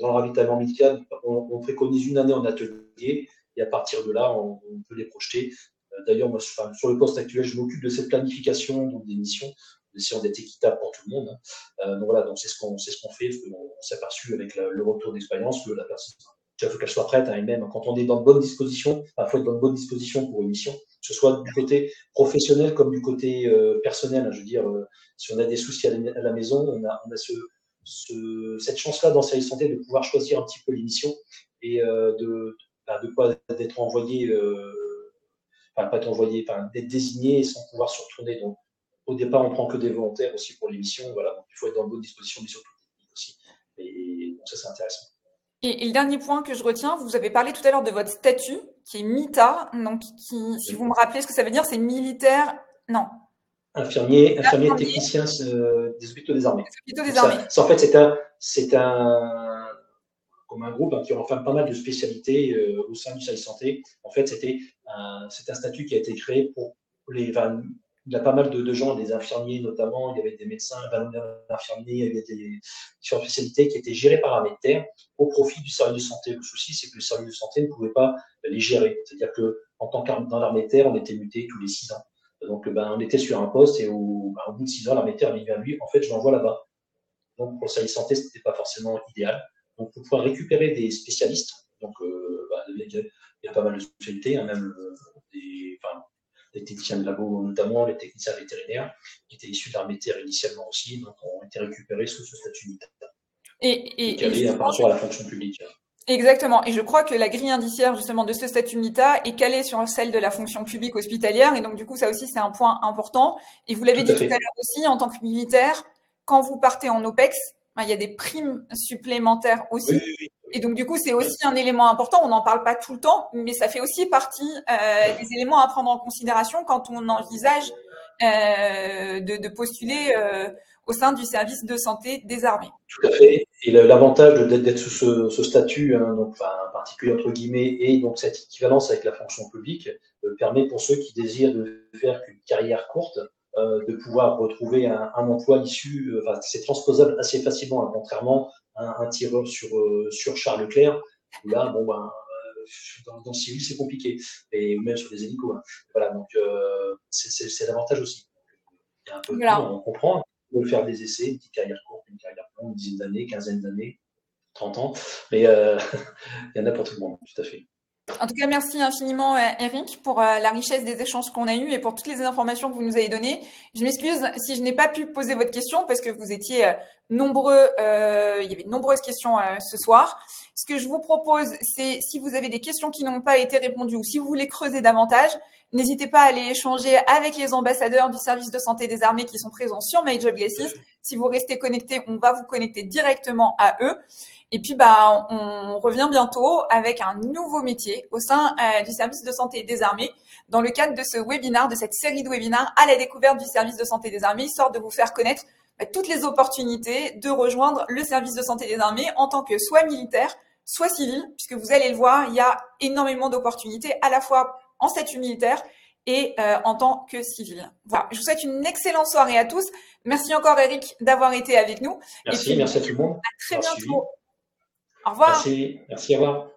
dans le ravitaillement médical, on, préconise une année en atelier et à partir de là, on, peut les projeter. Euh, d'ailleurs, moi, sur le poste actuel, je m'occupe de cette planification des missions, en essayant d'être équitable pour tout le monde. Hein. Euh, donc voilà, donc c'est ce qu'on ce qu'on fait, parce qu'on s'est aperçu avec le retour d'expérience que la personne, il faut qu'elle soit prête, hein, et même quand on est dans de bonnes dispositions, il faut être dans de bonnes dispositions pour une mission que ce soit du côté professionnel comme du côté euh, personnel. Hein. je veux dire, euh, si on a des soucis à la, maison, on a, on a ce, ce, cette chance-là dans Service Santé de pouvoir choisir un petit peu l'émission et euh, de, bah, de pas d'être envoyé, enfin pas être envoyé, d'être désigné sans pouvoir se retourner. Donc, au départ, on prend que des volontaires aussi pour l'émission. Voilà, donc, il faut être dans de bonnes dispositions, mais surtout aussi. Et bon, ça, c'est intéressant. Et, le dernier point que je retiens, vous avez parlé tout à l'heure de votre statut, qui est MITA, donc qui, si vous me rappelez ce que ça veut dire, c'est militaire, non. Infirmier, infirmier, technicien euh, des hôpitaux des armées. Des hôpitaux des armées. Ça, en fait, c'est un, c'est un, comme un groupe hein, qui enfin pas mal de spécialités euh, au sein du service santé. En fait, c'était un, c'est un statut qui a été créé pour les, il y a pas mal de, gens, des infirmiers notamment, il y avait des médecins, infirmiers, il y avait des différentes spécialités qui étaient gérées par un médecin au profit du service de santé. Le souci, c'est que le service de santé ne pouvait pas les gérer. C'est-à-dire que en tant qu'armée l'armée terre, on était muté tous les six ans. Donc, ben, on était sur un poste et au, ben, bout de six ans, l'armée terre dit à lui, en fait, je l'envoie là-bas. Donc, pour le service de santé, ce n'était pas forcément idéal. Donc, pour pouvoir récupérer des spécialistes, donc, euh, ben, il y a pas mal de spécialités, hein, même euh, des, les techniciens de labo notamment, les techniciens vétérinaires, qui étaient issus de l'armée terre initialement aussi, donc ont été récupérés sous ce statut militaire. Et, et, et, rapport à la fonction publique. Exactement. Et je crois que la grille indiciaire justement de ce statut militaire est calée sur celle de la fonction publique hospitalière. Et donc du coup, ça aussi, c'est un point important. Et vous l'avez dit tout à l'heure aussi, en tant que militaire, quand vous partez en OPEX, il y a des primes supplémentaires aussi. Et donc du coup, c'est aussi un élément important. On n'en parle pas tout le temps, mais ça fait aussi partie euh, des éléments à prendre en considération quand on envisage euh, de, de, postuler euh, au sein du service de santé des armées. Tout à fait. Et l'avantage d'être sous ce, ce statut, hein, donc, enfin, particulier entre guillemets, et donc cette équivalence avec la fonction publique permet pour ceux qui désirent de faire une carrière courte de pouvoir retrouver un, un emploi issu. Euh, enfin, c'est transposable assez facilement, hein, contrairement à un, tireur sur sur Charles Leclerc. Où là, bon ben, dans, dans le civil, c'est compliqué, et même sur les hélicos. Hein. Voilà, donc c'est l'avantage aussi. Il y a un peu de on comprend de faire des essais, une petite carrière courte, une carrière longue, une dizaine d'années, quinzaine d'années, 30 ans. Mais euh, il y en a pour tout le monde, tout à fait. En tout cas, merci infiniment, euh, Eric, pour euh, la richesse des échanges qu'on a eus et pour toutes les informations que vous nous avez données. Je m'excuse si je n'ai pas pu poser votre question parce que vous étiez nombreux, euh, il y avait de nombreuses questions ce soir. Ce que je vous propose, c'est si vous avez des questions qui n'ont pas été répondues ou si vous voulez creuser davantage, n'hésitez pas à aller échanger avec les ambassadeurs du service de santé des armées qui sont présents sur MyJobGlasses. Si vous restez connecté, on va vous connecter directement à eux. Et puis, bah, on revient bientôt avec un nouveau métier au sein euh, du service de santé des armées dans le cadre de ce webinaire, de cette série de webinaires à la découverte du service de santé des armées, histoire de vous faire connaître bah, toutes les opportunités de rejoindre le service de santé des armées en tant que soit militaire, soit civil, puisque vous allez le voir, il y a énormément d'opportunités à la fois en statut militaire et euh, en tant que civil. Voilà, je vous souhaite une excellente soirée à tous. Merci encore Eric d'avoir été avec nous. Merci, merci à tout le monde. À très bientôt. Au revoir. Merci, merci, au revoir.